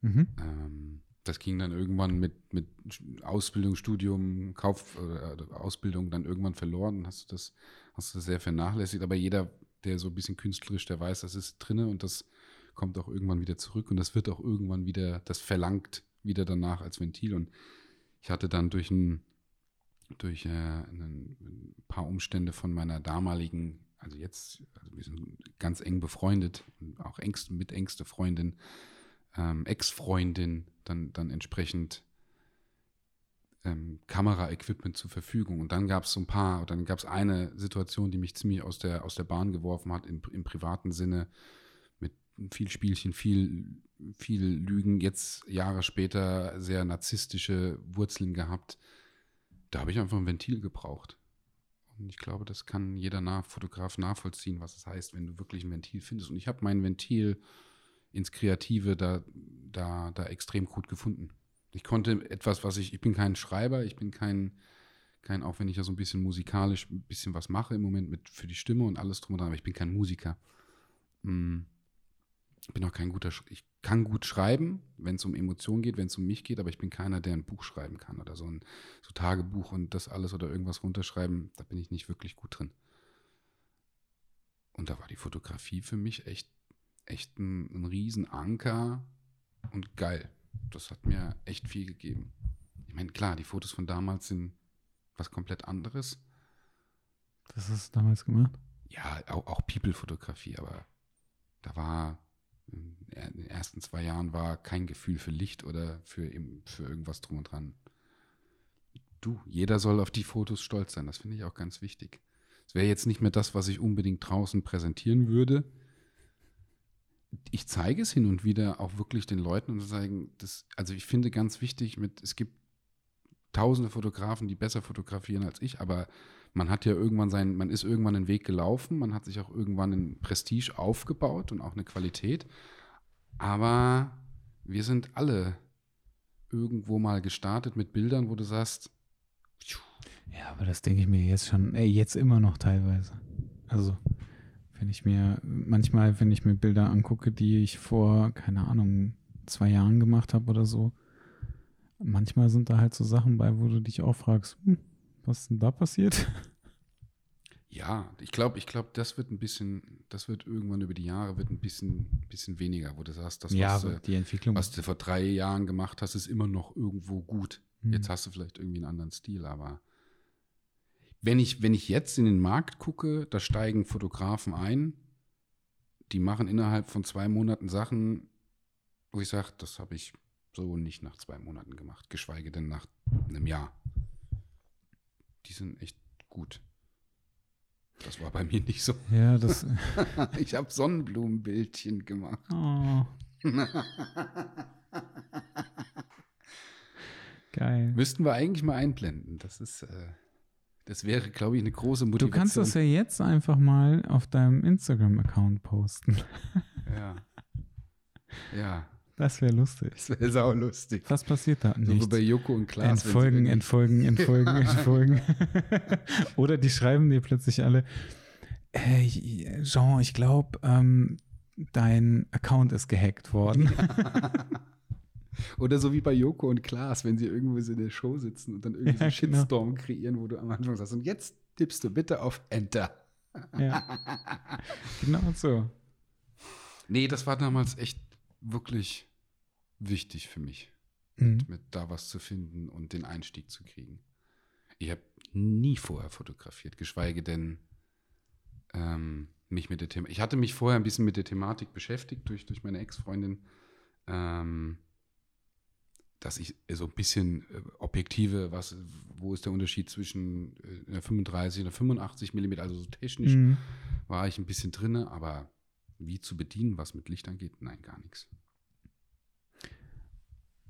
Mhm. Ähm, das ging dann irgendwann mit, mit Ausbildung, Studium, Kauf, äh, Ausbildung dann irgendwann verloren. Hast du das, hast du das sehr vernachlässigt. Aber jeder, der so ein bisschen künstlerisch, der weiß, das ist drinne und das kommt auch irgendwann wieder zurück und das wird auch irgendwann wieder, das verlangt wieder danach als Ventil. Und ich hatte dann durch ein, durch äh, ein, paar Umstände von meiner damaligen, also jetzt, also wir sind ganz eng befreundet, und auch engst, mit engste Freundin, ähm, Ex-Freundin dann, dann entsprechend ähm, Kameraequipment zur Verfügung. Und dann gab es so ein paar, dann gab es eine Situation, die mich ziemlich aus der, aus der Bahn geworfen hat, im, im privaten Sinne, viel Spielchen, viel, viel Lügen, jetzt Jahre später sehr narzisstische Wurzeln gehabt. Da habe ich einfach ein Ventil gebraucht. Und ich glaube, das kann jeder nach Fotograf nachvollziehen, was es heißt, wenn du wirklich ein Ventil findest. Und ich habe mein Ventil ins Kreative da, da, da extrem gut gefunden. Ich konnte etwas, was ich, ich bin kein Schreiber, ich bin kein, kein, auch wenn ich ja so ein bisschen musikalisch ein bisschen was mache im Moment mit für die Stimme und alles drum und dran, aber ich bin kein Musiker. Mm. Ich bin auch kein guter, Sch- ich kann gut schreiben, wenn es um Emotionen geht, wenn es um mich geht, aber ich bin keiner, der ein Buch schreiben kann oder so ein so Tagebuch und das alles oder irgendwas runterschreiben, da bin ich nicht wirklich gut drin. Und da war die Fotografie für mich echt, echt ein, ein Riesenanker und geil. Das hat mir echt viel gegeben. Ich meine, klar, die Fotos von damals sind was komplett anderes. Was hast du damals gemacht? Ja, auch, auch People-Fotografie, aber da war in den ersten zwei Jahren war kein Gefühl für Licht oder für, für irgendwas drum und dran. Du, jeder soll auf die Fotos stolz sein. Das finde ich auch ganz wichtig. Es wäre jetzt nicht mehr das, was ich unbedingt draußen präsentieren würde. Ich zeige es hin und wieder auch wirklich den Leuten und sagen, das, also ich finde ganz wichtig mit, es gibt tausende Fotografen, die besser fotografieren als ich, aber man hat ja irgendwann sein, man ist irgendwann einen Weg gelaufen, man hat sich auch irgendwann ein Prestige aufgebaut und auch eine Qualität. Aber wir sind alle irgendwo mal gestartet mit Bildern, wo du sagst, pfiuh, Ja, aber das denke ich mir jetzt schon, ey, jetzt immer noch teilweise. Also, wenn ich mir, manchmal, wenn ich mir Bilder angucke, die ich vor, keine Ahnung, zwei Jahren gemacht habe oder so, manchmal sind da halt so Sachen bei, wo du dich auch fragst, hm, was ist denn da passiert? ja, ich glaube, ich glaube, das wird ein bisschen, das wird irgendwann über die Jahre wird ein bisschen, bisschen weniger, wo du sagst, das, ja, was, äh, die Entwicklung. was du vor drei Jahren gemacht hast, ist immer noch irgendwo gut. Hm. Jetzt hast du vielleicht irgendwie einen anderen Stil, aber wenn ich, wenn ich jetzt in den Markt gucke, da steigen Fotografen ein, die machen innerhalb von zwei Monaten Sachen, wo ich sage, das habe ich so nicht nach zwei Monaten gemacht, geschweige denn nach einem Jahr. Die sind echt gut. Das war bei mir nicht so. ja, das. Ich habe Sonnenblumenbildchen gemacht. Oh, geil. Müssten wir eigentlich mal einblenden. Das ist, äh, das wäre, glaube ich, eine große Du Motivation. kannst das ja jetzt einfach mal auf deinem Instagram-Account posten. Ja. Ja, Das wäre lustig. das wäre saulustig. Was passiert da? So Nichts. bei Joko und Klaas. Entfolgen, entfolgen, entfolgen, entfolgen. Oder die schreiben dir plötzlich alle, hey, Jean, ich glaube, ähm, dein Account ist gehackt worden. Oder so wie bei Joko und Klaas, wenn sie irgendwo so in der Show sitzen und dann irgendwie so Ja, einen genau. Shitstorm kreieren, wo du am Anfang sagst, und jetzt tippst du bitte auf Enter. ja. Genau so. Nee, das war damals echt wirklich wichtig für mich, Mhm. mit da was zu finden und den Einstieg zu kriegen. Ich habe nie vorher fotografiert, geschweige denn ähm, mich mit der Thematik. Ich hatte mich vorher ein bisschen mit der Thematik beschäftigt durch, durch meine Ex-Freundin. Ähm, dass ich so ein bisschen äh, objektive, was, wo ist der Unterschied zwischen äh, einer 35 und einer 85 Millimeter, also so technisch Mhm. war ich ein bisschen drinne, aber wie zu bedienen, was mit Licht angeht, nein, gar nichts.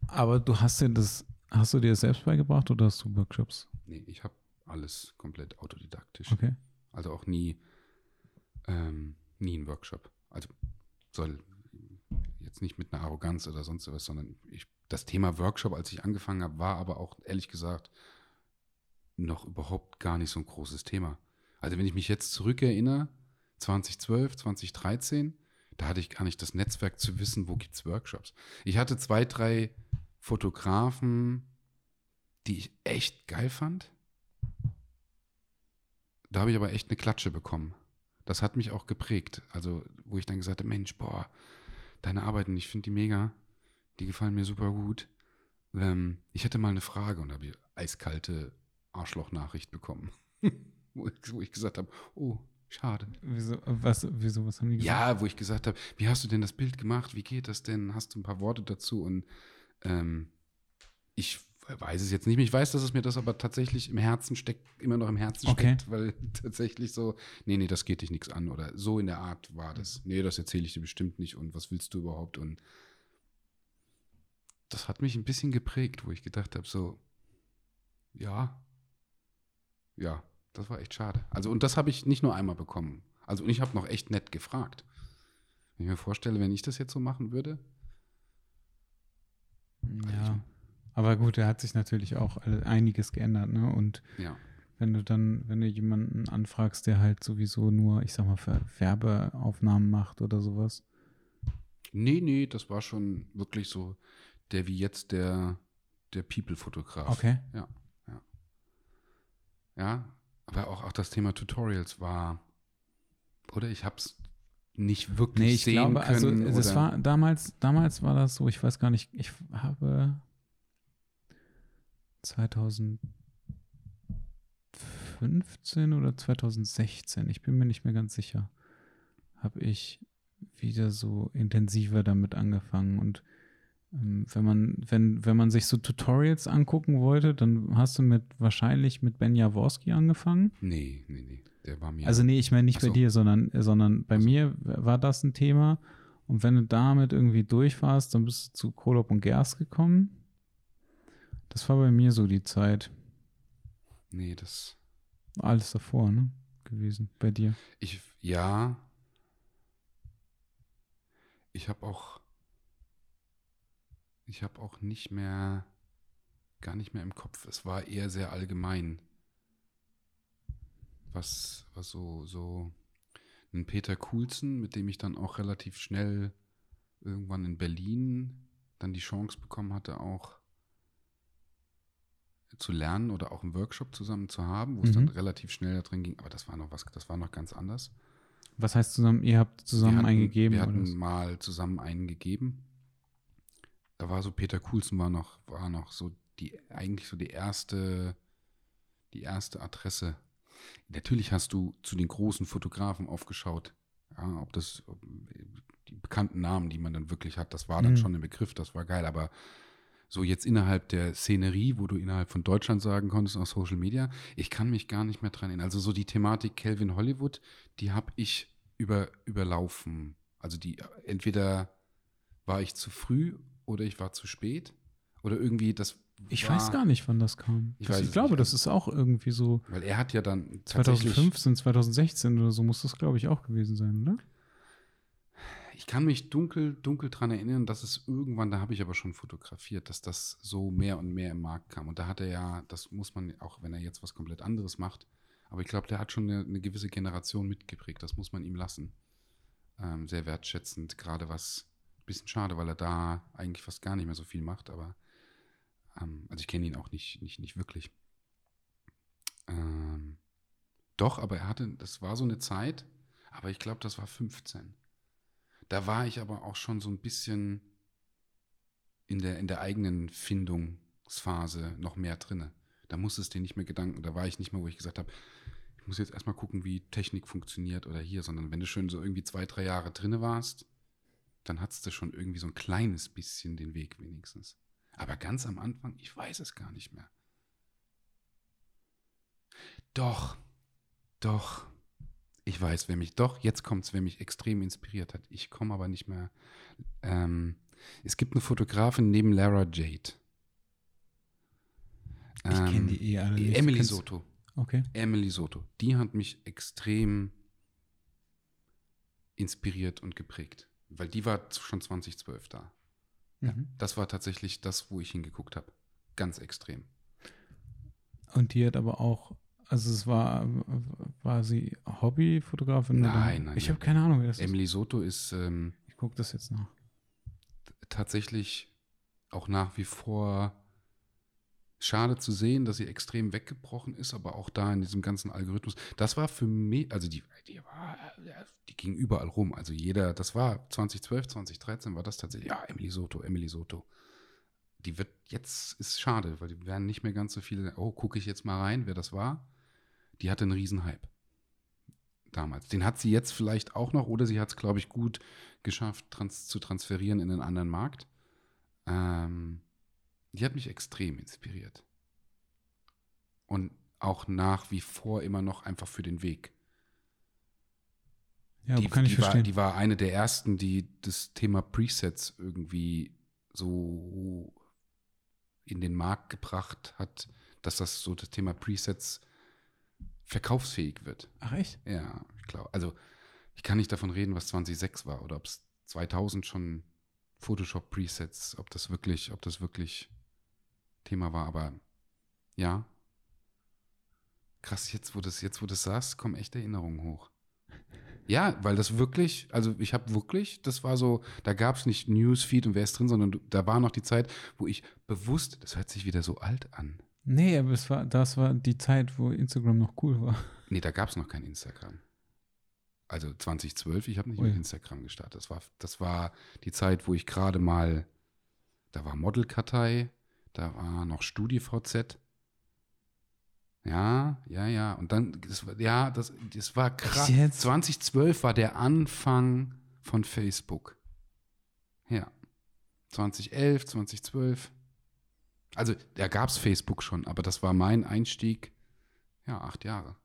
Aber du hast dir das, hast du dir das selbst beigebracht oder hast du Workshops? Nee, ich habe alles komplett autodidaktisch. Okay. Also auch nie, ähm, nie ein Workshop. Also soll jetzt nicht mit einer Arroganz oder sonst was, sondern ich, das Thema Workshop, als ich angefangen habe, war aber auch ehrlich gesagt noch überhaupt gar nicht so ein großes Thema. Also wenn ich mich jetzt zurückerinnere, 2012, 2013, da hatte ich gar nicht das Netzwerk zu wissen, wo gibt es Workshops. Ich hatte zwei, drei Fotografen, die ich echt geil fand. Da habe ich aber echt eine Klatsche bekommen. Das hat mich auch geprägt. Also, wo ich dann gesagt habe, Mensch, boah, deine Arbeiten, ich finde die mega. Die gefallen mir super gut. Ähm, ich hätte mal eine Frage und habe ich eiskalte Arschloch-Nachricht bekommen. wo ich gesagt habe, oh, schade. Wieso, was, wieso, was haben die gesagt? Ja, wo ich gesagt habe, wie hast du denn das Bild gemacht? Wie geht das denn? Hast du ein paar Worte dazu? Und ähm, ich weiß es jetzt nicht mehr. Ich weiß, dass es mir das aber tatsächlich im Herzen steckt, immer noch im Herzen Okay. steckt, weil tatsächlich so, nee, nee, das geht dich nichts an. Oder so in der Art war das. Nee, das erzähle ich dir bestimmt nicht. Und was willst du überhaupt? Und das hat mich ein bisschen geprägt, wo ich gedacht habe, so, ja, ja, das war echt schade. Also, und das habe ich nicht nur einmal bekommen. Also, und ich habe noch echt nett gefragt. Wenn ich mir vorstelle, wenn ich das jetzt so machen würde, Ja. Aber gut, da hat sich natürlich auch einiges geändert, ne? Und ja. wenn du dann, wenn du jemanden anfragst, der halt sowieso nur, ich sag mal, Ver- Werbeaufnahmen macht oder sowas. Nee, nee, das war schon wirklich so der wie jetzt der, der People-Fotograf. Okay. Ja, ja. Ja, aber auch, auch das Thema Tutorials war, oder ich habe es nicht wirklich Nee, ich sehen glaube, also können. das oder, war damals, damals war das so, ich weiß gar nicht, ich habe 2015 oder 2016, ich bin mir nicht mehr ganz sicher, habe ich wieder so intensiver damit angefangen und wenn man, wenn, wenn man sich so Tutorials angucken wollte, dann hast du mit wahrscheinlich mit Ben Jaworski angefangen. Nee, nee, nee. Der war mir. Also nee, ich meine nicht so. bei dir, sondern, sondern bei so. mir war das ein Thema. Und wenn du damit irgendwie durch warst, dann bist du zu Kolob und Gerst gekommen. Das war bei mir so die Zeit. nee, das. Alles davor, ne? Gewesen. Bei dir. Ich, ja. Ich habe auch. Ich habe auch nicht mehr. Gar nicht mehr im Kopf. Es war eher sehr allgemein. Was, was so, so. Ein Peter Coulson, mit dem ich dann auch relativ schnell irgendwann in Berlin dann die Chance bekommen hatte, auch zu lernen oder auch einen Workshop zusammen zu haben, wo es dann Mhm. relativ schnell da drin ging. Aber das war noch was, das war noch ganz anders. Was heißt zusammen, ihr habt zusammen wir hatten, eingegeben? Wir hatten mal zusammen einen gegeben. Da war so Peter Coulson war noch, war noch so die, eigentlich so die erste, die erste Adresse. Natürlich hast du zu den großen Fotografen aufgeschaut. Ja, ob das, ob, die bekannten Namen, die man dann wirklich hat, das war dann Mhm. schon ein Begriff, das war geil. Aber so jetzt innerhalb der Szenerie, wo du innerhalb von Deutschland sagen konntest, auf Social Media, ich kann mich gar nicht mehr dran erinnern. Also so die Thematik Calvin Hollywood, die habe ich über, überlaufen. Also die, entweder war ich zu früh oder ich war zu spät. Oder irgendwie das. Ich war, weiß gar nicht, wann das kam. Ich das, ich glaube, nicht. das ist auch irgendwie so Weil er hat ja dann tatsächlich. 2015, 2016 oder so muss das, glaube ich, auch gewesen sein, oder? Ich kann mich dunkel, dunkel dran erinnern, dass es irgendwann, da habe ich aber schon fotografiert, dass das so mehr und mehr im Markt kam. Und da hat er ja, das muss man, auch wenn er jetzt was komplett anderes macht, aber ich glaube, der hat schon eine, eine gewisse Generation mitgeprägt. Das muss man ihm lassen. Ähm, sehr wertschätzend, gerade was, bisschen schade, weil er da eigentlich fast gar nicht mehr so viel macht, aber ähm, also ich kenne ihn auch nicht, nicht, nicht wirklich. Ähm, doch, aber er hatte, das war so eine Zeit, aber ich glaube, das war 15. Da war ich aber auch schon so ein bisschen in der, in der eigenen Findungsphase noch mehr drinne. Da musste es dir nicht mehr Gedanken, da war ich nicht mehr, wo ich gesagt habe, ich muss jetzt erstmal gucken, wie Technik funktioniert oder hier, sondern wenn du schon so irgendwie zwei, drei Jahre drinne warst, dann hattest du schon irgendwie so ein kleines bisschen den Weg wenigstens. Aber ganz am Anfang, ich weiß es gar nicht mehr. Doch, doch. Ich weiß, wer mich, doch, jetzt kommt es, wer mich extrem inspiriert hat. Ich komme aber nicht mehr. Ähm, es gibt eine Fotografin neben Lara Jade. Ich kenne die eh alle nicht. Emily Soto. Okay. Emily Soto. Die hat mich extrem inspiriert und geprägt. Weil die war schon 2012 da. Mhm. Das war tatsächlich das, wo ich hingeguckt habe. Ganz extrem. Und die hat aber auch, also es war, war sie Hobbyfotografin? Nein, nein, Ich habe keine Ahnung, wie das ist. Emily Soto ist ähm, Ich gucke das jetzt nach. tatsächlich auch nach wie vor schade zu sehen, dass sie extrem weggebrochen ist, aber auch da in diesem ganzen Algorithmus. Das war für mich, also die, die war, die ging überall rum. Also jeder, das war 2012, 2013 war das tatsächlich, ja, Emily Soto, Emily Soto. Die wird, jetzt ist schade, weil die werden nicht mehr ganz so viele, oh, gucke ich jetzt mal rein, wer das war. Die hatte einen Riesenhype. Damals. Den hat sie jetzt vielleicht auch noch, oder sie hat es, glaube ich, gut geschafft, trans zu transferieren in einen anderen Markt. Ähm, die hat mich extrem inspiriert. Und auch nach wie vor immer noch einfach für den Weg. Ja, die, kann ich die, war, verstehen. die war eine der ersten, die das Thema Presets irgendwie so in den Markt gebracht hat, dass das so das Thema Presets verkaufsfähig wird. Ach echt? Ja, ich glaube. Also, ich kann nicht davon reden, was 2006 war oder ob es 2000 schon Photoshop Presets, ob das wirklich, ob das wirklich Thema war, aber ja. Krass, jetzt wo das jetzt wo das sagst, kommen echt Erinnerungen hoch. Ja, weil das wirklich, also ich habe wirklich, das war so, da gab es nicht Newsfeed und wer ist drin, sondern da war noch die Zeit, wo ich bewusst, das hört sich wieder so alt an. Nee, aber es war, das war die Zeit, wo Instagram noch cool war. Nee, da gab es noch kein Instagram. Also 2012, ich habe nicht Ui. mit Instagram gestartet. Das war, das war die Zeit, wo ich gerade mal, da war Modelkartei, da war noch StudiVZ. Ja, ja, ja. Und dann, das, ja, das, das war krass. Echt jetzt? 2012 war der Anfang von Facebook. Ja. 2011, 2012. Also, da gab es Facebook schon, aber das war mein Einstieg, ja, acht Jahre.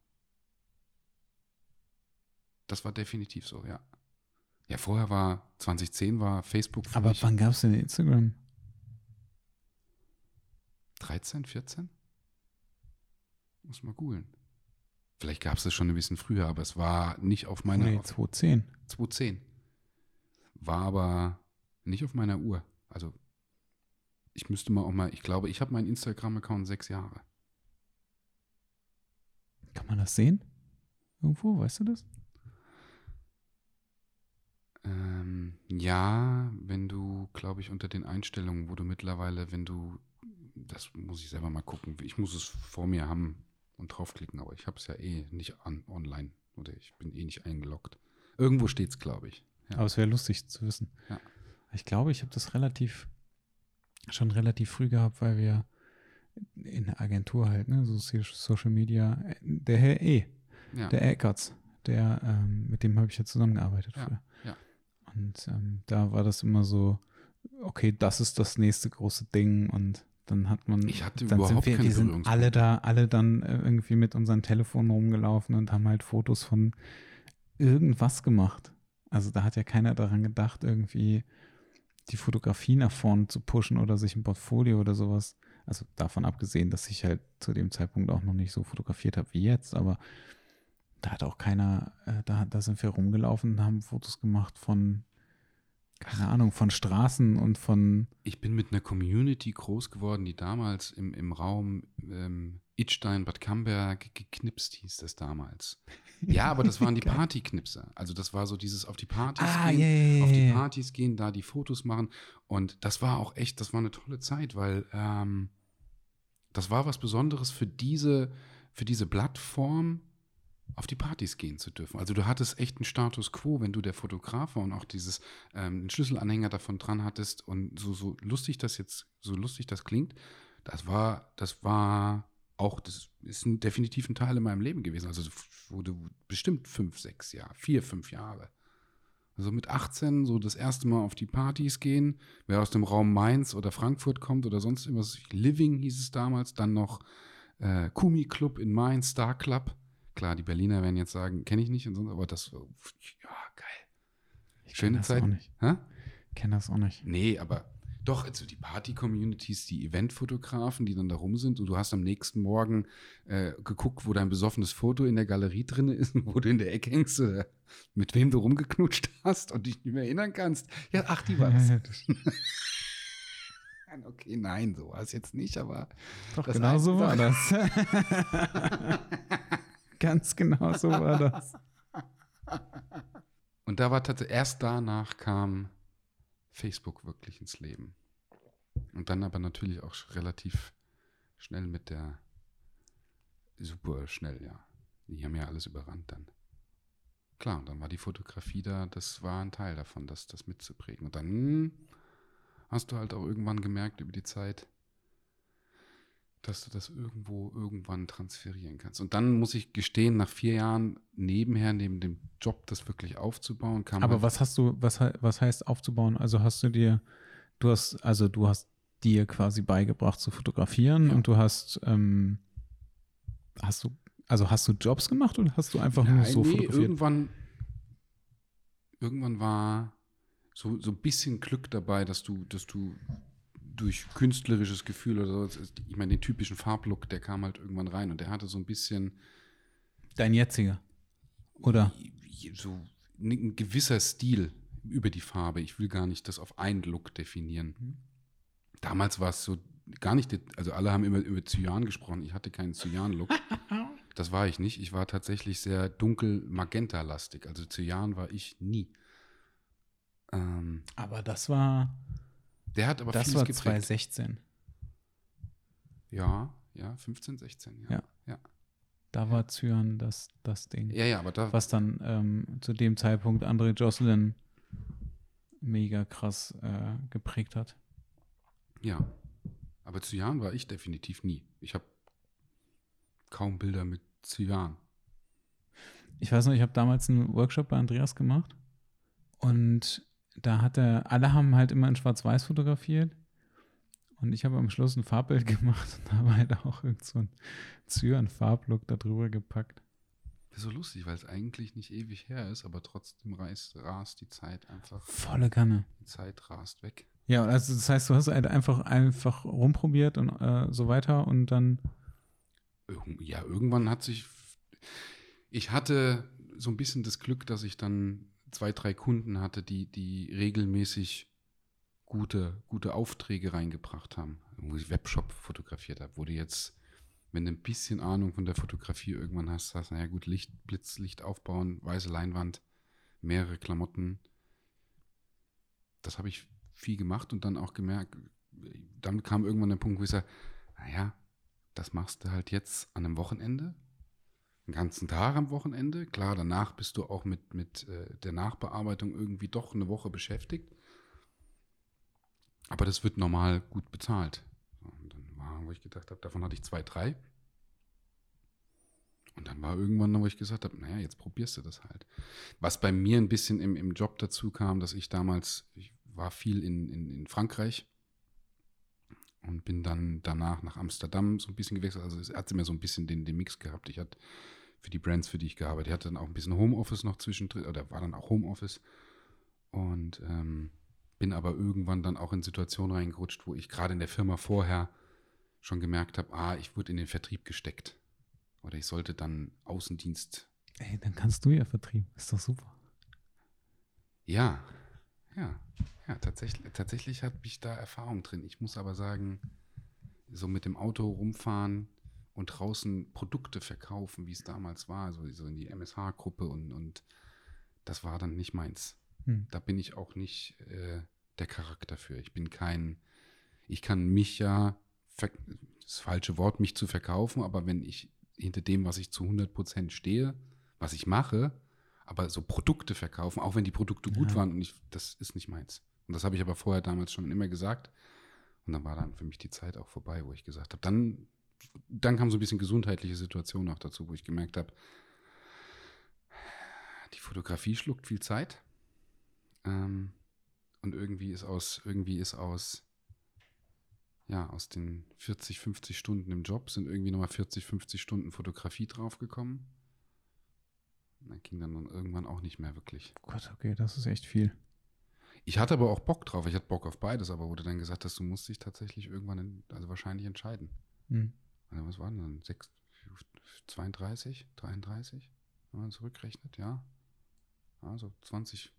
Das war definitiv so, ja. Ja, vorher war, 2010 war Facebook Aber mich wann gab es denn Instagram? 13, 14? Muss mal googeln. Vielleicht gab es das schon ein bisschen früher, aber es war nicht auf meiner Nee, 2010. 210. War aber nicht auf meiner Uhr. Also ich müsste mal auch mal, ich glaube, ich habe meinen Instagram-Account sechs Jahre. Kann man das sehen? Irgendwo, weißt du das? Ähm, ja, wenn du, glaube ich, unter den Einstellungen, wo du mittlerweile, wenn du, das muss ich selber mal gucken, ich muss es vor mir haben und draufklicken, aber ich habe es ja eh nicht an, online oder ich bin eh nicht eingeloggt. Irgendwo steht es, glaube ich. Ja. Aber es wäre lustig zu wissen. Ja. Ich glaube, ich habe das relativ, schon relativ früh gehabt, weil wir in der Agentur halt, ne, so So- Social Media, der Herr E., ja. der Eckertz, der, ähm, mit dem habe ich ja zusammengearbeitet Ja, früher. ja. Und ähm, da war das immer so, okay, das ist das nächste große Ding und dann hat man, Ich hatte dann überhaupt sind wir, keine wir sind alle da, alle dann äh, irgendwie mit unseren Telefonen rumgelaufen und haben halt Fotos von irgendwas gemacht. Also da hat ja keiner daran gedacht, irgendwie die Fotografie nach vorne zu pushen oder sich ein Portfolio oder sowas. Also davon abgesehen, dass ich halt zu dem Zeitpunkt auch noch nicht so fotografiert habe wie jetzt, aber da hat auch keiner, äh, da, da sind wir rumgelaufen und haben Fotos gemacht von, keine Ahnung, von Straßen und von, Ich bin mit einer Community groß geworden, die damals im, im Raum ähm, Idstein, Bad Camberg geknipst hieß das damals. Ja, aber das waren die Geil. Partyknipser. Also das war so dieses auf die Partys Ah, gehen, ja, ja, auf die. Partys gehen, da die Fotos machen. Und das war auch echt, das war eine tolle Zeit, weil ähm, das war was Besonderes für diese, für diese Plattform, auf die Partys gehen zu dürfen. Also du hattest echt einen Status quo, wenn du der Fotograf war und auch dieses ähm, Schlüsselanhänger davon dran hattest und so, so lustig das jetzt, so lustig das klingt, das war, das war auch, das ist ein, definitiv ein Teil in meinem Leben gewesen. Also wurde bestimmt fünf, sechs Jahre, vier, fünf Jahre. Also mit 18 so das erste Mal auf die Partys gehen, wer aus dem Raum Mainz oder Frankfurt kommt oder sonst irgendwas. Living hieß es damals, dann noch äh, Kumi Club in Mainz, Star Club. Klar, die Berliner werden jetzt sagen, kenne ich nicht und sonst, aber das war, ja, geil. Ich Schöne Zeit. Auch nicht. Hä? Kenne das auch nicht. Nee, aber doch, also die Party-Communities, die Eventfotografen, die dann da rum sind und du hast am nächsten Morgen äh, geguckt, wo dein besoffenes Foto in der Galerie drin ist, wo du in der Ecke hängst, äh, mit wem du rumgeknutscht hast und dich nicht mehr erinnern kannst. Ja, ach, die war das. okay, nein, so war es jetzt nicht, aber Doch, genau so war das. Ganz genau so war das. Und da war tatsächlich, erst danach kam Facebook wirklich ins Leben. Und dann aber natürlich auch relativ schnell mit der, super schnell, ja. Die haben ja alles überrannt dann. Klar, und dann war die Fotografie da, das war ein Teil davon, das, das mitzuprägen. Und dann hast du halt auch irgendwann gemerkt über die Zeit, dass du das irgendwo irgendwann transferieren kannst. Und dann muss ich gestehen, nach vier Jahren nebenher, neben dem Job, das wirklich aufzubauen, kam Aber halt- was hast du, was, was heißt aufzubauen? Also hast du dir, du hast, also du hast dir quasi beigebracht zu fotografieren Ja. und du hast, ähm, hast du, also hast du Jobs gemacht oder hast du einfach nur Nein, so nee, fotografiert? Irgendwann, irgendwann war so, so ein bisschen Glück dabei, dass du, dass du durch künstlerisches Gefühl oder so, ich meine, den typischen Farblook, der kam halt irgendwann rein und der hatte so ein bisschen Dein jetziger. Oder? so ein gewisser Stil über die Farbe. Ich will gar nicht das auf einen Look definieren. Mhm. Damals war es so gar nicht, also alle haben immer über Cyan gesprochen. Ich hatte keinen Cyan-Look. Das war ich nicht. Ich war tatsächlich sehr dunkel magenta-lastig. Also Cyan war ich nie. Ähm, Aber das war, der hat aber das vieles war geprägt. 2016. Ja, ja, 15, 16, ja. Ja. Ja, Da war Zyan das, das Ding. ja, ja aber da, Was dann ähm, zu dem Zeitpunkt André Jocelyn mega krass äh, geprägt hat. ja. Aber Cyan war ich definitiv nie. Ich habe kaum Bilder mit Cyan. Ich weiß noch, ich habe damals einen Workshop bei Andreas gemacht und da hat er, alle haben halt immer in Schwarz-Weiß fotografiert und ich habe am Schluss ein Farbbild gemacht und habe halt auch irgend so ein Zyan-Farblook da drüber gepackt. Das ist so lustig, weil es eigentlich nicht ewig her ist, aber trotzdem reißt, rast die Zeit einfach, Volle Kanne. die Zeit rast weg. Ja, also das heißt, du hast halt einfach einfach rumprobiert und äh, so weiter und dann Ja, irgendwann hat sich. Ich hatte so ein bisschen das Glück, dass ich dann zwei, drei Kunden hatte, die, die regelmäßig gute, gute Aufträge reingebracht haben, wo ich Webshop fotografiert habe, wo du jetzt, wenn du ein bisschen Ahnung von der Fotografie irgendwann hast, sagst, naja gut, Licht, Blitzlicht aufbauen, weiße Leinwand, mehrere Klamotten. Das habe ich viel gemacht und dann auch gemerkt, dann kam irgendwann der Punkt, wo ich sage, naja, das machst du halt jetzt an einem Wochenende, einen ganzen Tag am Wochenende. Klar, danach bist du auch mit, mit äh, der Nachbearbeitung irgendwie doch eine Woche beschäftigt. Aber das wird normal gut bezahlt. Und dann war, wo ich gedacht habe, davon hatte ich zwei, drei. Und dann war irgendwann, wo ich gesagt habe, naja, jetzt probierst du das halt. Was bei mir ein bisschen im, im Job dazu kam, dass ich damals, ich war viel in, in, in Frankreich und bin dann danach nach Amsterdam so ein bisschen gewechselt. Also es hat immer so ein bisschen den, den Mix gehabt. Ich hatte für die Brands, für die ich gearbeitet hatte, dann auch ein bisschen Homeoffice noch zwischendrin, oder war dann auch Homeoffice. Und ähm, bin aber irgendwann dann auch in Situationen reingerutscht, wo ich gerade in der Firma vorher schon gemerkt habe, ah, ich wurde in den Vertrieb gesteckt. Oder ich sollte dann Außendienst. ey, dann kannst du ja Vertrieb. Ist doch super. Ja, ja, ja, tatsächlich, tatsächlich hat mich da Erfahrung drin. Ich muss aber sagen, so mit dem Auto rumfahren und draußen Produkte verkaufen, wie es damals war, so, so in die MSH-Gruppe und, und das war dann nicht meins. Hm. Da bin ich auch nicht äh, der Charakter für. Ich bin kein, ich kann mich ja, das falsche Wort, mich zu verkaufen, aber wenn ich hinter dem, was ich zu 100% stehe, was ich mache, aber so Produkte verkaufen, auch wenn die Produkte gut Ja. waren und ich, das ist nicht meins. Und das habe ich aber vorher damals schon immer gesagt. Und dann war dann für mich die Zeit auch vorbei, wo ich gesagt habe, dann, dann kam so ein bisschen gesundheitliche Situation auch dazu, wo ich gemerkt habe, die Fotografie schluckt viel Zeit. Ähm, und irgendwie ist aus, irgendwie ist aus, ja, aus den 40, 50 Stunden im Job sind irgendwie nochmal 40, 50 Stunden Fotografie draufgekommen. Dann ging dann irgendwann auch nicht mehr wirklich. Gott, okay, das ist echt viel. Ich hatte aber auch Bock drauf. Ich hatte Bock auf beides, aber wurde dann gesagt, dass du musst dich tatsächlich irgendwann, in, also wahrscheinlich entscheiden. Hm. Also was waren dann? 6, 32, 33, wenn man zurückrechnet, ja. Also 20,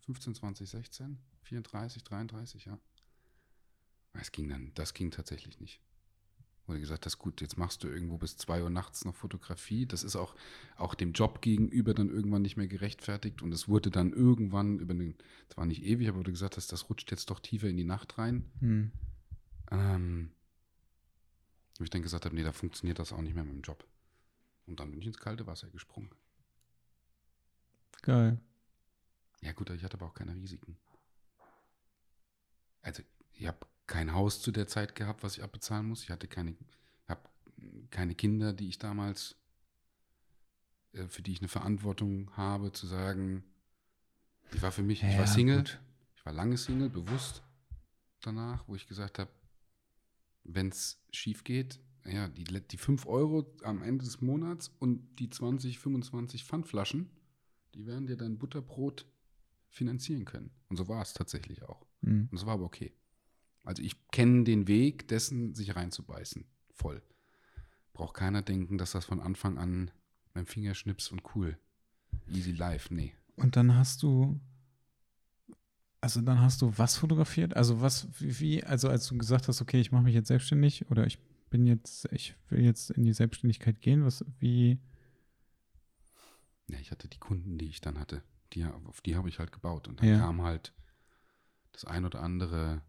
15, 20, 16, 34, 33, ja. Es ging dann, das ging tatsächlich nicht. Wurde gesagt, das ist gut, jetzt machst du irgendwo bis 2 Uhr nachts noch Fotografie. Das ist auch, auch dem Job gegenüber dann irgendwann nicht mehr gerechtfertigt. Und es wurde dann irgendwann über den, zwar nicht ewig, aber wurde gesagt, dass das rutscht jetzt doch tiefer in die Nacht rein. Hm. Ähm, wo ich dann gesagt habe, nee, da funktioniert das auch nicht mehr mit dem Job. Und dann bin ich ins kalte Wasser gesprungen. Geil. Ja gut, ich hatte aber auch keine Risiken. Also ich habe kein Haus zu der Zeit gehabt, was ich abbezahlen muss. Ich hatte keine, habe keine Kinder, die ich damals, äh, für die ich eine Verantwortung habe, zu sagen, ich war für mich, ich Ja, war Single, gut. ich war lange Single, bewusst danach, wo ich gesagt habe, wenn es schief geht, ja, die, die 5 Euro am Ende des Monats und die 20, 25 Pfandflaschen, die werden dir dein Butterbrot finanzieren können. Und so war es tatsächlich auch. Hm. Und es war aber okay. Also ich kenne den Weg dessen, sich reinzubeißen. Voll. Braucht keiner denken, dass das von Anfang an beim Fingerschnips und cool. Easy life. Nee. Und dann hast du, also dann hast du was fotografiert? Also was, wie, also als du gesagt hast, okay, ich mache mich jetzt selbstständig oder ich bin jetzt, ich will jetzt in die Selbstständigkeit gehen, was, wie, Ja, ich hatte die Kunden, die ich dann hatte. Die, auf die habe ich halt gebaut. Und dann Ja. kam halt das ein oder andere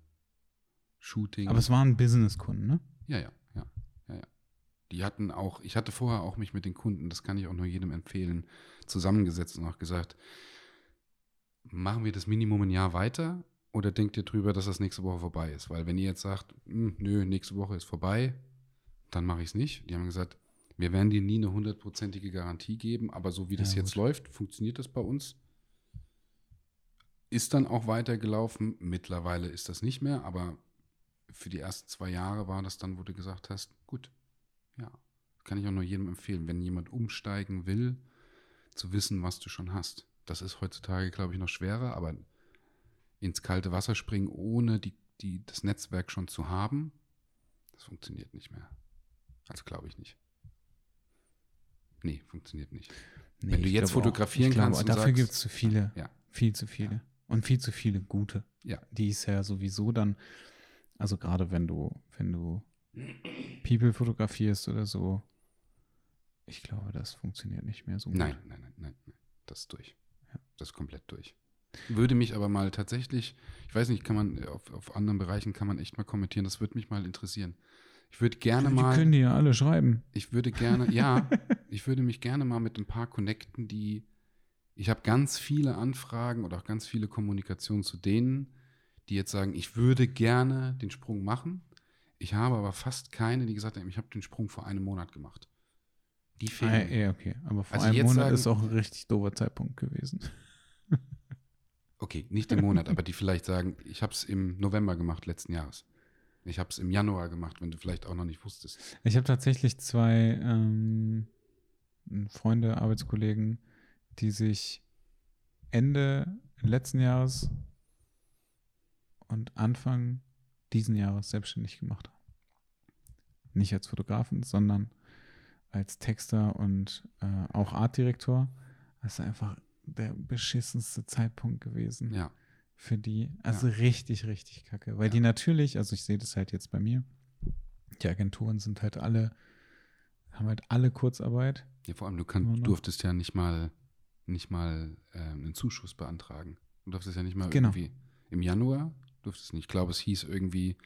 Shooting. aber es waren Businesskunden, ne? Ja, ja, ja, ja, ja. Die hatten auch, ich hatte vorher auch mich mit den Kunden, das kann ich auch nur jedem empfehlen, zusammengesetzt und auch gesagt, machen wir das Minimum ein Jahr weiter oder denkt ihr drüber, dass das nächste Woche vorbei ist? Weil wenn ihr jetzt sagt, "Hm, nö, nächste Woche ist vorbei, dann mache ich es nicht. Die haben gesagt, wir werden dir nie eine hundertprozentige Garantie geben, aber so wie das Ja, jetzt läuft, funktioniert das bei uns. Ist dann auch weitergelaufen. Mittlerweile ist das nicht mehr, aber für die ersten zwei Jahre war das dann, wo du gesagt hast, gut, ja, kann ich auch nur jedem empfehlen, wenn jemand umsteigen will, zu wissen, was du schon hast. Das ist heutzutage, glaube ich, noch schwerer, aber ins kalte Wasser springen, ohne die, die, das Netzwerk schon zu haben, das funktioniert nicht mehr. Also glaube ich nicht. Nee, funktioniert nicht. Nee, Wenn du jetzt glaube auch- fotografieren ich glaube, kannst und Dafür gibt es zu viele, Ja. viel zu viele. Und viel zu viele gute. Ja. Die ist ja sowieso dann, also gerade wenn du, wenn du People fotografierst oder so, ich glaube, das funktioniert nicht mehr so gut. Nein, nein, nein, nein, nein. Das ist durch. Ja. Das komplett durch. Würde mich aber mal tatsächlich, ich weiß nicht, kann man auf, auf anderen Bereichen kann man echt mal kommentieren, das würde mich mal interessieren. Ich würde gerne Die mal. können die ja alle schreiben. Ich würde gerne, ja, ich würde mich gerne mal mit ein paar connecten, die. Ich habe ganz viele Anfragen oder auch ganz viele Kommunikationen zu denen, die jetzt sagen, ich würde gerne den Sprung machen. Ich habe aber fast keine, die gesagt haben, ich habe den Sprung vor einem Monat gemacht. Die Ah, fehlen. mir. ja, okay. Aber vor Also einem Monat sagen- ist auch ein richtig doofer Zeitpunkt gewesen. Okay, nicht im Monat, aber die vielleicht sagen, ich habe es im November gemacht letzten Jahres. Ich habe es im Januar gemacht, wenn du vielleicht auch noch nicht wusstest. Ich habe tatsächlich zwei ähm, Freunde, Arbeitskollegen, die sich Ende letzten Jahres und Anfang diesen Jahres selbstständig gemacht haben. Nicht als Fotografen, sondern als Texter und äh, auch Artdirektor. Das ist einfach der beschissenste Zeitpunkt gewesen Ja, für die. Also richtig, richtig kacke. Weil die natürlich, also ich sehe das halt jetzt bei mir, die Agenturen sind halt alle, haben halt alle Kurzarbeit. ja vor allem, du kann, durftest ja nicht mal, nicht mal ähm, einen Zuschuss beantragen. Du durftest ja nicht mal Genau. irgendwie im Januar, durftest nicht. Ich glaube, es hieß irgendwie,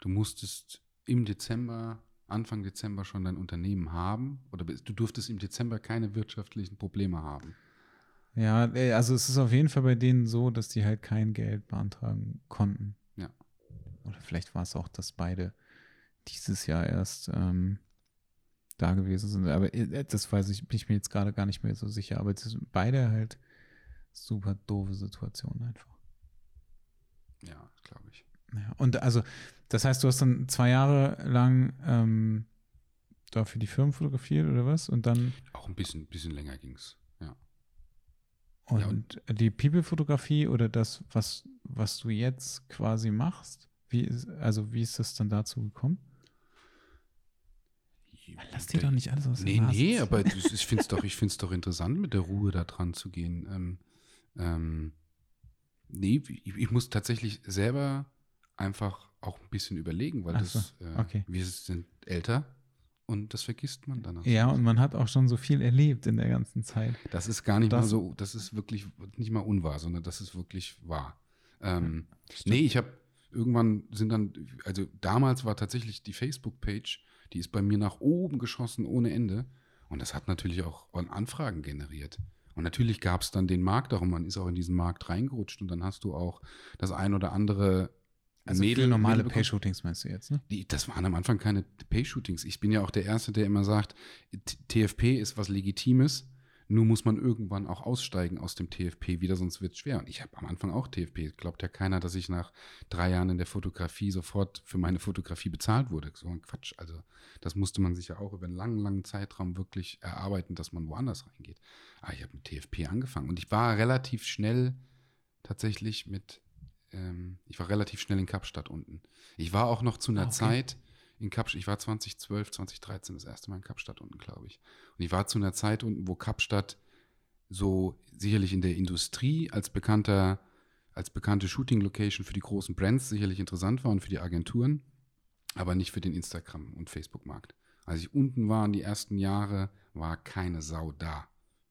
du musstest im Dezember, Anfang Dezember schon dein Unternehmen haben oder du durftest im Dezember keine wirtschaftlichen Probleme haben. Ja, äh, also es ist auf jeden Fall bei denen so, dass die halt kein Geld beantragen konnten. Ja. Oder vielleicht war es auch, dass beide dieses Jahr erst ähm, da gewesen sind. Aber äh, das weiß ich, bin ich mir jetzt gerade gar nicht mehr so sicher. Aber es ist beide halt super doofe Situation einfach. Ja, glaube ich. Ja, und also, das heißt, du hast dann zwei Jahre lang ähm, da für die Firmen fotografiert oder was? Und dann. Auch ein bisschen, bisschen länger ging es, ja. Und, Ja, und- die People-Fotografie oder das, was, was du jetzt quasi machst, wie ist, also wie ist das dann dazu gekommen? Lass dir doch nicht alles aus Nee, nee, aber ich finde es doch, ich find's doch interessant, mit der Ruhe da dran zu gehen. Ähm, ähm, nee, ich, ich muss tatsächlich selber einfach auch ein bisschen überlegen, weil Ach das, so, äh, okay. wir sind älter und das vergisst man dann. Ja, und man hat auch schon so viel erlebt in der ganzen Zeit. Das ist gar nicht mal Das- so, das ist wirklich nicht mal unwahr, sondern das ist wirklich wahr. Ähm, nee, ich habe irgendwann sind dann, also damals war tatsächlich die Facebook-Page, die ist bei mir nach oben geschossen ohne Ende. Und das hat natürlich auch an Anfragen generiert. Und natürlich gab es dann den Markt und man ist auch in diesen Markt reingerutscht und dann hast du auch das ein oder andere Also Mädel, normale. Pay-Shootings meinst du jetzt, ne? Die, das waren am Anfang keine Pay-Shootings. Ich bin ja auch der Erste, der immer sagt, TFP ist was Legitimes, nur muss man irgendwann auch aussteigen aus dem TFP wieder, sonst wird es schwer. Und ich habe am Anfang auch TFP. Glaubt ja keiner, dass ich nach drei Jahren in der Fotografie sofort für meine Fotografie bezahlt wurde. So ein Quatsch. Also das musste man sich ja auch über einen langen, langen Zeitraum wirklich erarbeiten, dass man woanders reingeht. Aber ich habe mit TFP angefangen und ich war relativ schnell tatsächlich mit, ähm, ich war relativ schnell in Kapstadt unten. Ich war auch noch zu einer Ah, okay. Zeit in Kapstadt, ich war 2012, 2013 das erste Mal in Kapstadt unten, glaube ich. Und ich war zu einer Zeit unten, wo Kapstadt so sicherlich in der Industrie als bekannter, als bekannte Shooting-Location für die großen Brands sicherlich interessant war und für die Agenturen, aber nicht für den Instagram- und Facebook-Markt. Als ich unten war in die ersten Jahre, war keine Sau da.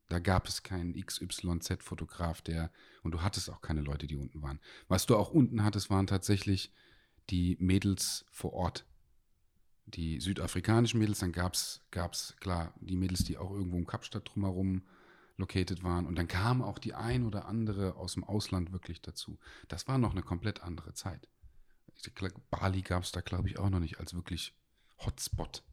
Da gab es keinen XYZ-Fotograf, der, und du hattest auch keine Leute, die unten waren. Was du auch unten hattest, waren tatsächlich die Mädels vor Ort. Die südafrikanischen Mädels, dann gab es, klar, die Mädels, die auch irgendwo im Kapstadt drumherum located waren. Und dann kam auch die ein oder andere aus dem Ausland wirklich dazu. Das war noch eine komplett andere Zeit. Bali gab es da, glaube ich, auch noch nicht als wirklich Hotspot.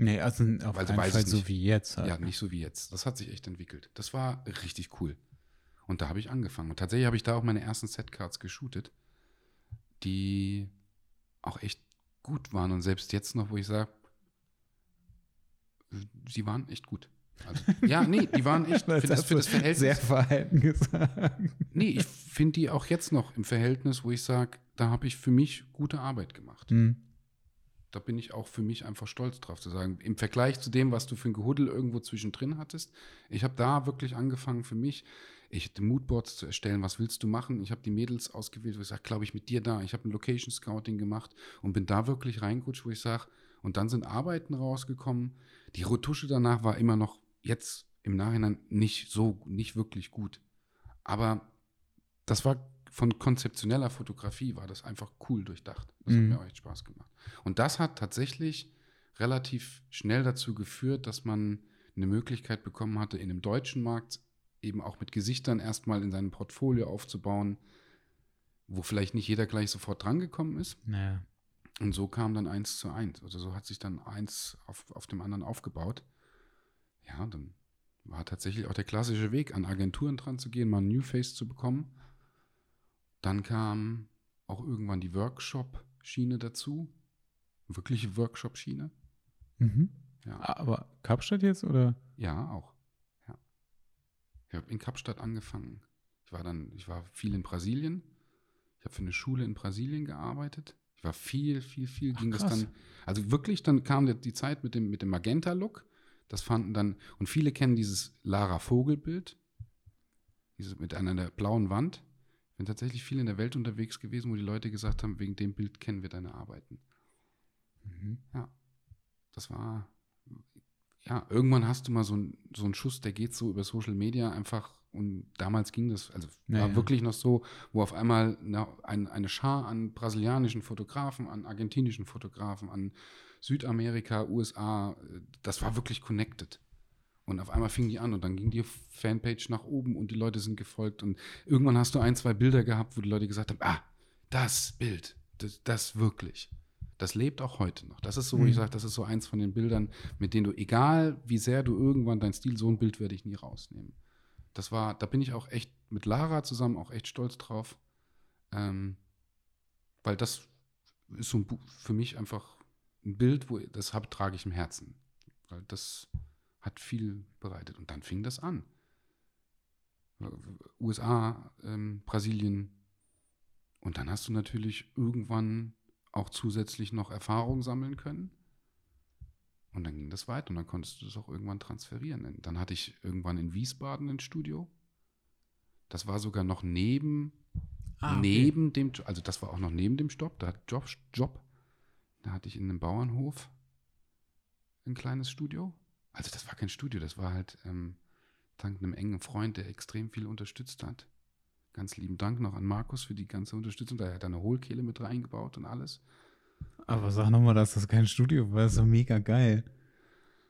Nee, also auf Also keinen Fall so nicht. wie jetzt. Halt. Ja, nicht so wie jetzt. Das hat sich echt entwickelt. Das war richtig cool. Und da habe ich angefangen. Und tatsächlich habe ich da auch meine ersten Setcards geshootet, die auch echt gut waren. Und selbst jetzt noch, wo ich sage, sie waren echt gut. Also, ja, nee, die waren echt für das, für das Verhältnis. Sehr verhalten gesagt. Nee, ich finde die auch jetzt noch im Verhältnis, wo ich sage, da habe ich für mich gute Arbeit gemacht. Hm. Da bin ich auch für mich einfach stolz drauf zu sagen. Im Vergleich zu dem, was du für ein Gehuddel irgendwo zwischendrin hattest, ich habe da wirklich angefangen für mich, ich hatte Moodboards zu erstellen, was willst du machen? Ich habe die Mädels ausgewählt, wo ich sage, glaube ich, mit dir da. Ich habe ein Location Scouting gemacht und bin da wirklich reingerutscht, wo ich sage, und dann sind Arbeiten rausgekommen. Die Retusche danach war immer noch jetzt im Nachhinein nicht so, nicht wirklich gut. Aber das war von konzeptioneller Fotografie war das einfach cool durchdacht. Das Mhm. hat mir auch echt Spaß gemacht. Und das hat tatsächlich relativ schnell dazu geführt, dass man eine Möglichkeit bekommen hatte, in dem deutschen Markt eben auch mit Gesichtern erstmal in seinem Portfolio aufzubauen, wo vielleicht nicht jeder gleich sofort drangekommen ist. Naja. Und so kam dann eins zu eins. Also so hat sich dann eins auf, auf dem anderen aufgebaut. Ja, dann war tatsächlich auch der klassische Weg, an Agenturen dran zu gehen, mal ein New Face zu bekommen. Dann kam auch irgendwann die Workshop-Schiene dazu. Wirkliche Workshop-Schiene. Mhm. Ja. Aber Kapstadt jetzt oder? Ja, auch. Ja. Ich habe in Kapstadt angefangen. Ich war dann, ich war viel in Brasilien. Ich habe für eine Schule in Brasilien gearbeitet. Ich war viel, viel, viel ging das krass. dann. Also wirklich, dann kam die- Zeit mit dem, mit dem Magenta-Look. Das fanden dann, und viele kennen dieses Lara Vogel-Bild. Dieses mit einer blauen Wand. Ich bin tatsächlich viel in der Welt unterwegs gewesen, wo die Leute gesagt haben, wegen dem Bild kennen wir deine Arbeiten. Mhm. Ja. Das war, ja, irgendwann hast du mal so, ein, so einen Schuss, der geht so über Social Media einfach. Und damals ging das, also Ja, war wirklich noch so, wo auf einmal eine, ein, eine Schar an brasilianischen Fotografen, an argentinischen Fotografen, an Südamerika, USA, das war wirklich connected. Und auf einmal fing die an und dann ging die Fanpage nach oben und die Leute sind gefolgt. Und irgendwann hast du ein, zwei Bilder gehabt, wo die Leute gesagt haben, ah, das Bild, das, das wirklich. Das lebt auch heute noch. Das ist so, wo ich Mhm. sage, das ist so eins von den Bildern, mit denen du, egal wie sehr du irgendwann dein Stil, so ein Bild werde ich nie rausnehmen. Das war, da bin ich auch echt mit Lara zusammen auch echt stolz drauf. Ähm, weil das ist so ein für mich einfach ein Bild, wo das hab, trage ich im Herzen. Weil das hat viel bereitet. Und dann fing das an. USA, ähm, Brasilien. Und dann hast du natürlich irgendwann auch zusätzlich noch Erfahrung sammeln können. Und dann ging das weiter und dann konntest du das auch irgendwann transferieren. Dann hatte ich irgendwann in Wiesbaden ein Studio. Das war sogar noch neben, Ah, okay. neben dem, also das war auch noch neben dem Stopp, da hat Job, Job. Da hatte ich in einem Bauernhof ein kleines Studio. Also das war kein Studio, das war halt ähm, dank einem engen Freund, der extrem viel unterstützt hat. Ganz lieben Dank noch an Markus für die ganze Unterstützung. Da hat er eine Hohlkehle mit reingebaut und alles. Aber sag nochmal, dass das kein Studio war. Das ist so mega geil.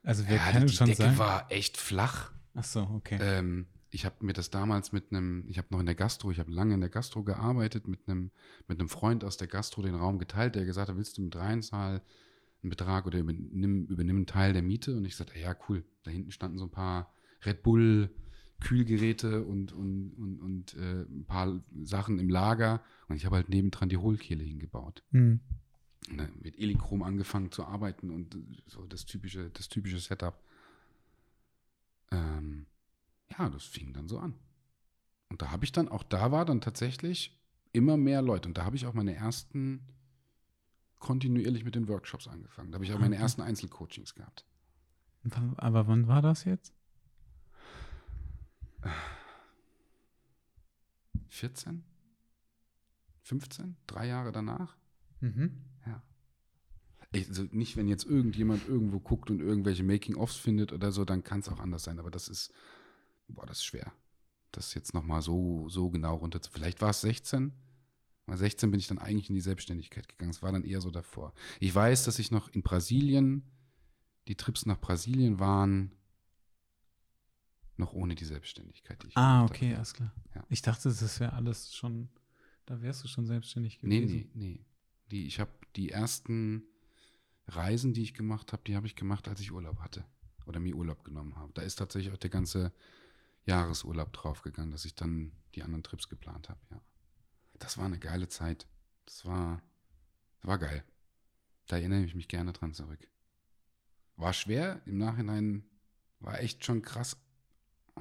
Also wer Ja, kann die es schon Decke sagen? war echt flach. Ach so, okay. Ähm, ich habe mir das damals mit einem, ich habe noch in der Gastro, ich habe lange in der Gastro gearbeitet, mit einem, mit einem Freund aus der Gastro den Raum geteilt, der gesagt hat, willst du mit reinzahl einen Betrag oder übernimm, übernimm einen Teil der Miete? Und ich sagte, ja, cool. Da hinten standen so ein paar Red Bull Kühlgeräte und, und, und, und äh, ein paar Sachen im Lager. Und ich habe halt nebendran die Hohlkehle hingebaut. Hm. Und dann mit Elichrom angefangen zu arbeiten und so das typische, das typische Setup. Ähm, ja, das fing dann so an. Und da habe ich dann, auch da war dann tatsächlich immer mehr Leute. Und da habe ich auch meine ersten kontinuierlich mit den Workshops angefangen. Da habe ich auch meine Okay. ersten Einzelcoachings gehabt. Aber wann war das jetzt? 14? 15? Drei Jahre danach? Mhm. Ja. Also nicht, wenn jetzt irgendjemand irgendwo guckt und irgendwelche Making-ofs findet oder so, dann kann es auch anders sein. Aber das ist, boah, das ist schwer. Das jetzt nochmal so, so genau runter zu. Vielleicht war es 16. Bei 16 bin ich dann eigentlich in die Selbstständigkeit gegangen. Es war dann eher so davor. Ich weiß, dass ich noch in Brasilien, die Trips nach Brasilien waren noch ohne die Selbstständigkeit. Die ich Ah, okay, alles klar. Ja. Ich dachte, das wäre alles schon, da wärst du schon selbstständig Nee, gewesen. nee, nee. Die, ich habe die ersten Reisen, die ich gemacht habe, die habe ich gemacht, als ich Urlaub hatte. Oder mir Urlaub genommen habe. Da ist tatsächlich auch der ganze Jahresurlaub draufgegangen, dass ich dann die anderen Trips geplant habe, ja. Das war eine geile Zeit. Das war, war geil. Da erinnere ich mich gerne dran zurück. War schwer, im Nachhinein war echt schon krass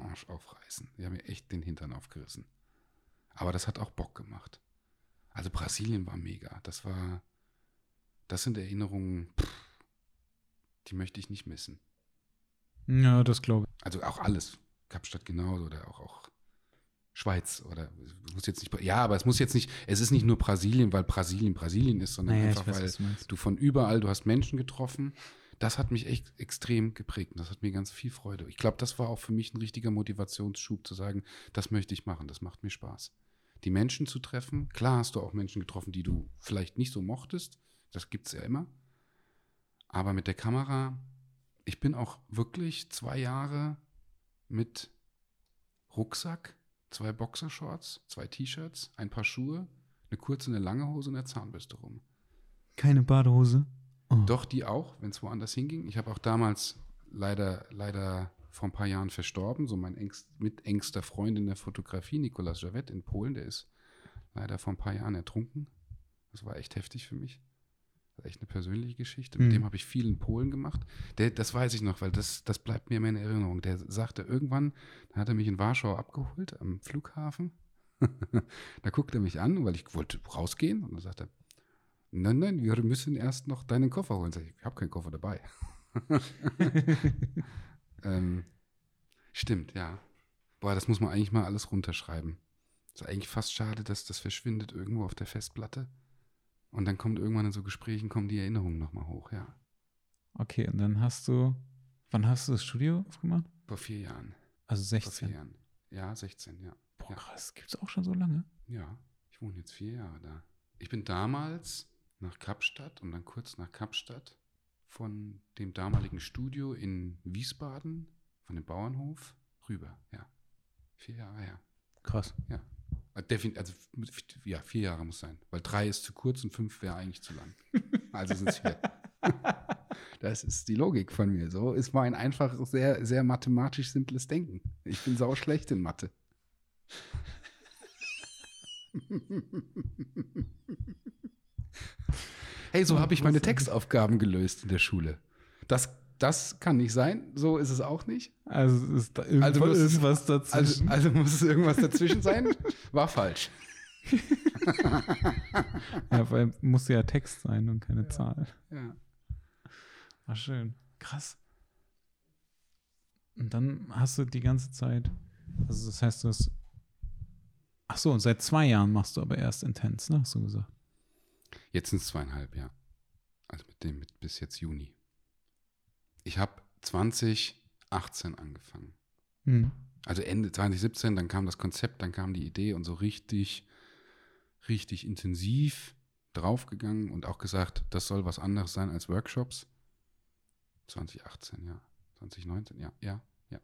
Arsch aufreißen. Die haben mir echt den Hintern aufgerissen. Aber das hat auch Bock gemacht. Also Brasilien war mega. Das war, das sind Erinnerungen, pff, die möchte ich nicht missen. Ja, das glaube ich. Also auch alles. Kapstadt genauso oder auch, auch Schweiz oder muss jetzt nicht, ja, aber es muss jetzt nicht, es ist nicht nur Brasilien, weil Brasilien Brasilien ist, sondern Naja, einfach, weiß, weil du von überall, du hast Menschen getroffen. Das hat mich echt extrem geprägt und das hat mir ganz viel Freude. Ich glaube, das war auch für mich ein richtiger Motivationsschub zu sagen, das möchte ich machen, das macht mir Spaß. Die Menschen zu treffen, klar hast du auch Menschen getroffen, die du vielleicht nicht so mochtest, das gibt es ja immer. Aber mit der Kamera, ich bin auch wirklich zwei Jahre mit Rucksack, zwei Boxershorts, zwei T-Shirts, ein paar Schuhe, eine kurze, eine lange Hose und eine Zahnbürste rum. Keine Badehose? Oh. Doch, die auch, wenn es woanders hinging. Ich habe auch damals leider, leider vor ein paar Jahren verstorben. So mein engst, mit engster Freund in der Fotografie, Nicolas Javet in Polen, der ist leider vor ein paar Jahren ertrunken. Das war echt heftig für mich. Das war echt eine persönliche Geschichte. Mit Mhm. dem habe ich viel in Polen gemacht. Der, das weiß ich noch, weil das, das bleibt mir immer in Erinnerung. Der sagte irgendwann, da hat er mich in Warschau abgeholt am Flughafen. da guckt er mich an, weil ich wollte rausgehen. Und dann sagt er, Nein, nein, wir müssen erst noch deinen Koffer holen. Sag ich, ich habe keinen Koffer dabei. ähm, stimmt, ja. Boah, das muss man eigentlich mal alles runterschreiben. Ist eigentlich fast schade, dass das verschwindet irgendwo auf der Festplatte. Und dann kommt irgendwann in so Gesprächen, kommen die Erinnerungen nochmal hoch, ja. Okay, und dann hast du, wann hast du das Studio aufgemacht? Vor vier Jahren. Also Vor vier 16. Jahren. Ja, 16, ja. Boah, Ja. krass, gibt's auch schon so lange? Ja, ich wohne jetzt vier Jahre da. Ich bin damals nach Kapstadt und dann kurz nach Kapstadt von dem damaligen Studio in Wiesbaden, von dem Bauernhof, rüber. Ja, vier Jahre her. Krass. Ja, also ja, vier Jahre muss sein, weil drei ist zu kurz und fünf wäre eigentlich zu lang. Also sind es vier. Das ist die Logik von mir. So ist mein einfach sehr, sehr mathematisch simples Denken. Ich bin sau schlecht in Mathe. Hey, so habe ich meine Textaufgaben gelöst in der Schule. Das, das kann nicht sein. So ist es auch nicht. Also ist da Also muss es- irgendwas Also, dazwischen. also muss es irgendwas dazwischen sein. War falsch. ja, weil muss ja Text sein und keine Zahl. Ja. War schön. Krass. Und dann hast du die ganze Zeit, also das heißt, du hast, ach so, seit zwei Jahren machst du aber erst Intens, ne, hast du gesagt. Jetzt sind es zweieinhalb, ja. Also mit dem mit bis jetzt Juni. Ich habe 2018 angefangen. Hm. Also Ende 2017, dann kam das Konzept, dann kam die Idee und so richtig, richtig intensiv draufgegangen und auch gesagt, das soll was anderes sein als Workshops. 2018, ja. 2019, ja, ja, ja.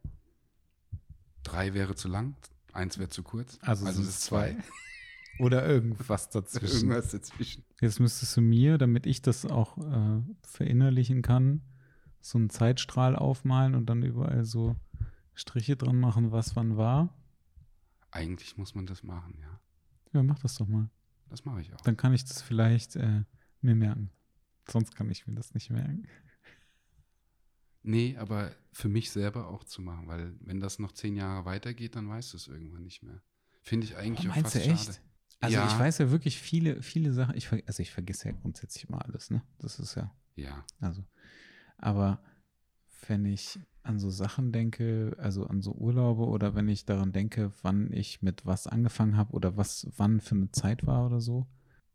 Drei wäre zu lang, eins wäre zu kurz. Also, also sind es es ist zwei. Oder irgendwas dazwischen. Irgendwas dazwischen. Jetzt müsstest du mir, damit ich das auch äh, verinnerlichen kann, so einen Zeitstrahl aufmalen und dann überall so Striche dran machen, was wann war. Eigentlich muss man das machen, ja. Ja, mach das doch mal. Das mache ich auch. Dann kann ich das vielleicht äh, mir merken. Sonst kann ich mir das nicht merken. Nee, aber für mich selber auch zu machen, weil wenn das noch zehn Jahre weitergeht, dann weißt du es irgendwann nicht mehr. Finde ich eigentlich Oh, auch meinst fast du echt? schade. Also Ja. ich weiß ja wirklich viele, viele Sachen. Ich, also ich vergesse ja grundsätzlich immer alles, ne? Das ist ja, Ja, also. Aber wenn ich an so Sachen denke, also an so Urlaube oder wenn ich daran denke, wann ich mit was angefangen habe oder was wann für eine Zeit war oder so.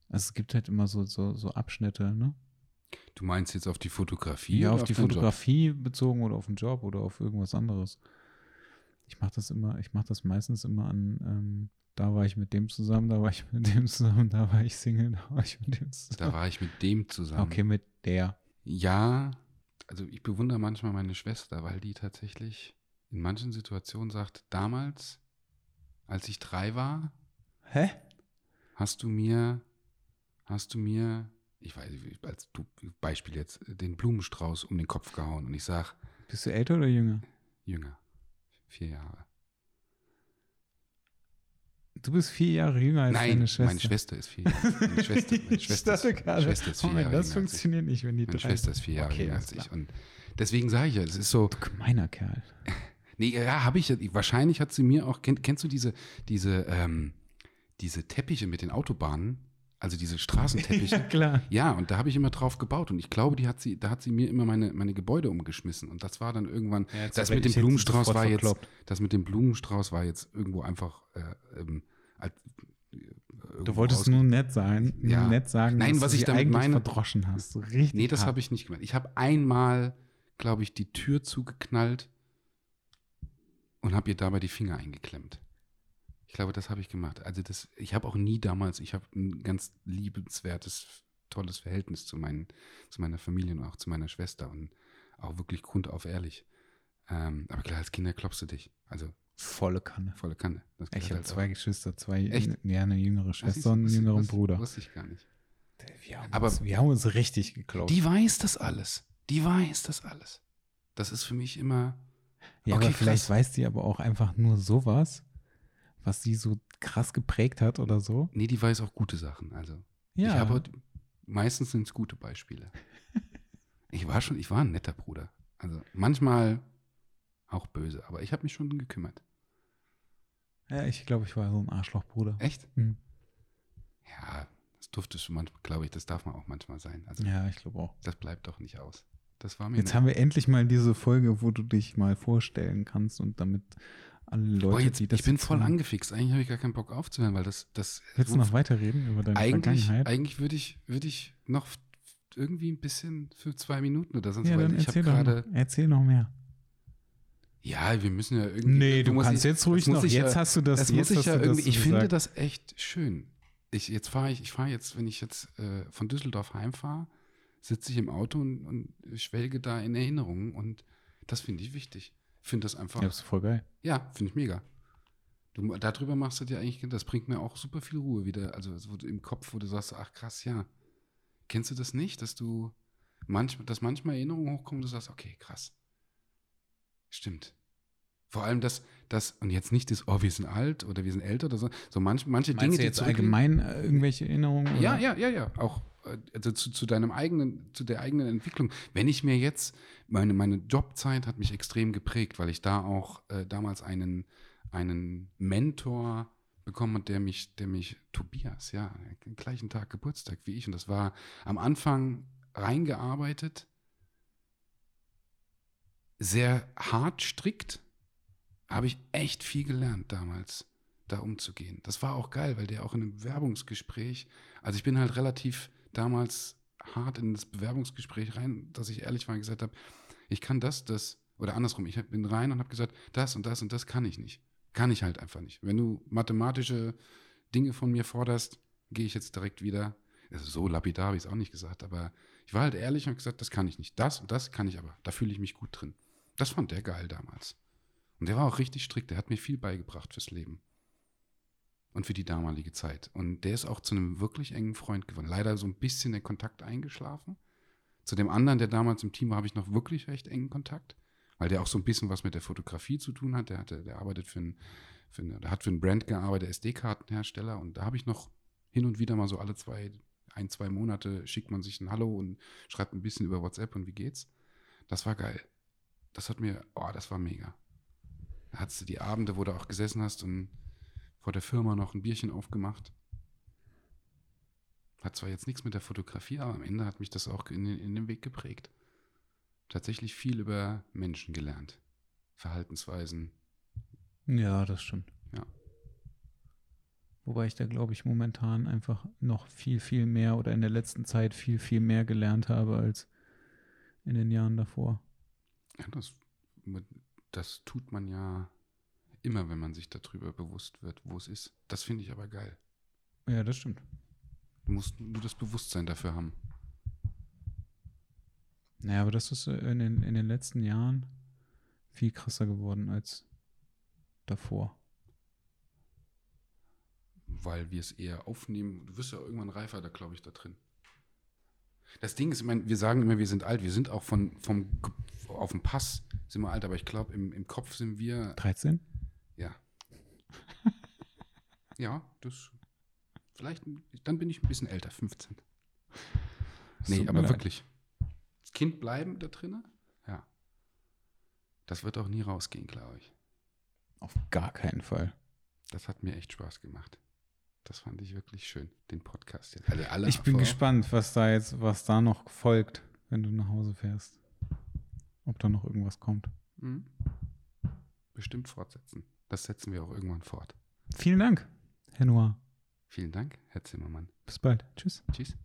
Also es gibt halt immer so, so, so Abschnitte, ne? du meinst jetzt auf die Fotografie? Ja, auf die deinen Job? Fotografie bezogen oder auf den Job oder auf irgendwas anderes. Ich mache das immer, ich mache das meistens immer an, ähm, da war ich mit dem zusammen, da war ich mit dem zusammen, da war ich Single, da war ich mit dem Da zusammen. war ich mit dem zusammen. Okay, mit der. Ja, also ich bewundere manchmal meine Schwester, weil die tatsächlich in manchen Situationen sagt, damals, als ich drei war, Hä? hast du mir, hast du mir, ich weiß, nicht, als du, Beispiel jetzt, den Blumenstrauß um den Kopf gehauen und ich sag, Bist du älter oder jünger? jünger, vier Jahre. Du bist vier Jahre jünger als Nein, deine Schwester. meine Schwester ist vier Jahre. Meine Schwester, meine Schwester, ist, gerade, Schwester ist vier Moment, Jahre das funktioniert nicht, wenn die Meine drei Schwester ist vier Jahre Okay, jünger als ich. Und deswegen sage ich ja, es ist so, Gemeiner Kerl. Nee, ja, habe ich. ja- Wahrscheinlich hat sie mir auch. Kenn, kennst du diese, diese, ähm, diese Teppiche mit den Autobahnen? Also diese Straßenteppiche? klar. Ja, und da habe ich immer drauf gebaut. Und ich glaube, die hat sie, da hat sie mir immer meine, meine Gebäude umgeschmissen. Und das war dann irgendwann. Ja, das mit dem Blumenstrauß war jetzt. Das mit dem Blumenstrauß war jetzt irgendwo einfach. Äh, ähm, als- äh, Du wolltest nur nett sein, nur Ja. nett sagen, Nein, dass was du ich damit meine- verdroschen hast. Richtig. Nee, das habe ich nicht gemacht. Ich habe einmal, glaube ich, die Tür zugeknallt und habe ihr dabei die Finger eingeklemmt. Ich glaube, das habe ich gemacht. Also das, ich habe auch nie damals, ich habe ein ganz liebenswertes, tolles Verhältnis zu, meinen, zu meiner Familie und auch zu meiner Schwester und auch wirklich grundauf ehrlich. Ähm, aber klar, als Kinder klopfst du dich. Also volle Kanne. volle Kanne. Ich habe halt zwei auch. Geschwister, zwei, Echt? ja, eine jüngere ist- Schwester und einen jüngeren wusste- Bruder. Wusste ich gar nicht. Wir haben, Aber- uns, wir haben uns richtig geklaut. Die weiß das alles. Die weiß das alles. Das ist für mich immer. ja, okay, aber vielleicht krass. weiß die aber auch einfach nur sowas, was sie so krass geprägt hat oder so. Nee, die weiß auch gute Sachen. Also Ja, Ich habe heute- meistens sind es gute Beispiele. ich war schon, ich war ein netter Bruder. Also manchmal auch böse, aber ich habe mich schon gekümmert. ja ich glaube, ich war so ein Arschlochbruder. Echt? Hm. Ja, das durfte schon manchmal, glaube ich, das darf man auch manchmal sein. Also Ja, ich glaube auch. das bleibt doch nicht aus. Das war mir. Jetzt nicht- haben wir endlich mal diese Folge, wo du dich mal vorstellen kannst und damit alle Leute, Boah, jetzt, die das ich bin voll angefixt. Eigentlich habe ich gar keinen Bock aufzuhören, weil das, das Willst du noch weiterreden über deine eigentlich, Vergangenheit? eigentlich würde ich, würde ich noch irgendwie ein bisschen für zwei Minuten oder sonst ja, weil dann erzähl, doch gerade. noch, erzähl noch mehr. Ja, wir müssen ja irgendwie. Nee, du kannst ich- jetzt ruhig noch. ich Jetzt hast du das. Das jetzt muss ich hast ja du das irgendwie. Ich so finde das echt schön. Ich, jetzt fahre ich, ich fahre jetzt, wenn ich jetzt äh, von Düsseldorf heimfahre, sitze ich im Auto und, und schwelge da in Erinnerungen und das finde ich wichtig. Ich finde das einfach. Ja, das ist voll geil. Ja, finde ich mega. Du, darüber machst du dir eigentlich, das bringt mir auch super viel Ruhe wieder. Also so im Kopf, wo du sagst, ach krass, ja. Kennst du das nicht, dass du, manchmal, dass manchmal Erinnerungen hochkommen und du sagst, okay, krass. Stimmt. Vor allem das, das, und jetzt nicht das, oh, wir sind alt oder wir sind älter oder so, so manch, manche Meinst Dinge, du die jetzt zurückliegen- allgemein äh, irgendwelche Erinnerungen? Ja, oder? ja, ja, ja. Auch äh, also zu, zu deinem eigenen, zu der eigenen Entwicklung. Wenn ich mir jetzt, meine, meine Jobzeit hat mich extrem geprägt, weil ich da auch äh, damals einen, einen Mentor bekommen habe, der mich, der mich, Tobias, ja, am gleichen Tag Geburtstag wie ich. Und das war am Anfang reingearbeitet, sehr hart, strikt, habe ich echt viel gelernt damals, da umzugehen. Das war auch geil, weil der auch in einem Bewerbungsgespräch, also ich bin halt relativ damals hart in das Bewerbungsgespräch rein, dass ich ehrlich war und gesagt habe, ich kann das, das, oder andersrum, ich bin rein und habe gesagt, das und das und das kann ich nicht. Kann ich halt einfach nicht. Wenn du mathematische Dinge von mir forderst, gehe ich jetzt direkt wieder. Also so lapidar habe ich es auch nicht gesagt, aber ich war halt ehrlich und gesagt, das kann ich nicht. Das und das kann ich aber. Da fühle ich mich gut drin. Das fand der geil damals. Und der war auch richtig strikt. Der hat mir viel beigebracht fürs Leben. Und für die damalige Zeit. Und der ist auch zu einem wirklich engen Freund geworden. Leider so ein bisschen der Kontakt eingeschlafen. Zu dem anderen, der damals im Team war, habe ich noch wirklich recht engen Kontakt. Weil der auch so ein bisschen was mit der Fotografie zu tun hat. Der, hatte, der arbeitet für einen, für einen, der hat für einen Brand gearbeitet, SD-Kartenhersteller. Und da habe ich noch hin und wieder mal so alle zwei, ein, zwei Monate schickt man sich ein Hallo und schreibt ein bisschen über WhatsApp und wie geht's. Das war geil. Das hat mir, oh, das war mega. Da hattest du die Abende, wo du auch gesessen hast und vor der Firma noch ein Bierchen aufgemacht. Hat zwar jetzt nichts mit der Fotografie, aber am Ende hat mich das auch in, den- in den Weg geprägt. Tatsächlich viel über Menschen gelernt. Verhaltensweisen. Ja, das stimmt. Ja. Wobei ich da, glaube ich, momentan einfach noch viel, viel mehr oder in der letzten Zeit viel, viel mehr gelernt habe als in den Jahren davor. Ja, das, das tut man ja immer, wenn man sich darüber bewusst wird, wo es ist. Das finde ich aber geil. Ja, das stimmt. Du musst nur das Bewusstsein dafür haben. Naja, aber das ist äh, in den, in den letzten Jahren viel krasser geworden als davor. weil wir es eher aufnehmen. Du wirst ja irgendwann reifer, da glaube ich, da drin. Das Ding ist, ich meine, wir sagen immer, wir sind alt. Wir sind auch von, vom, auf dem Pass sind wir alt, aber ich glaube, im, im Kopf sind wir, 13? Ja. das, vielleicht, dann bin ich ein bisschen älter, 15. Es Nee, aber leid. wirklich. Das Kind bleiben da drinnen? Ja. Das wird auch nie rausgehen, glaube ich. Auf gar keinen Fall. Das hat mir echt Spaß gemacht. Das fand ich wirklich schön, den Podcast jetzt. Also alle Ich bin vor- gespannt, was da jetzt, was da noch folgt, wenn du nach Hause fährst. Ob da noch irgendwas kommt. Mhm. Bestimmt fortsetzen. Das setzen wir auch irgendwann fort. Vielen Dank, Herr Noir. Vielen Dank, Herr Zimmermann. Bis bald. Tschüss. Tschüss.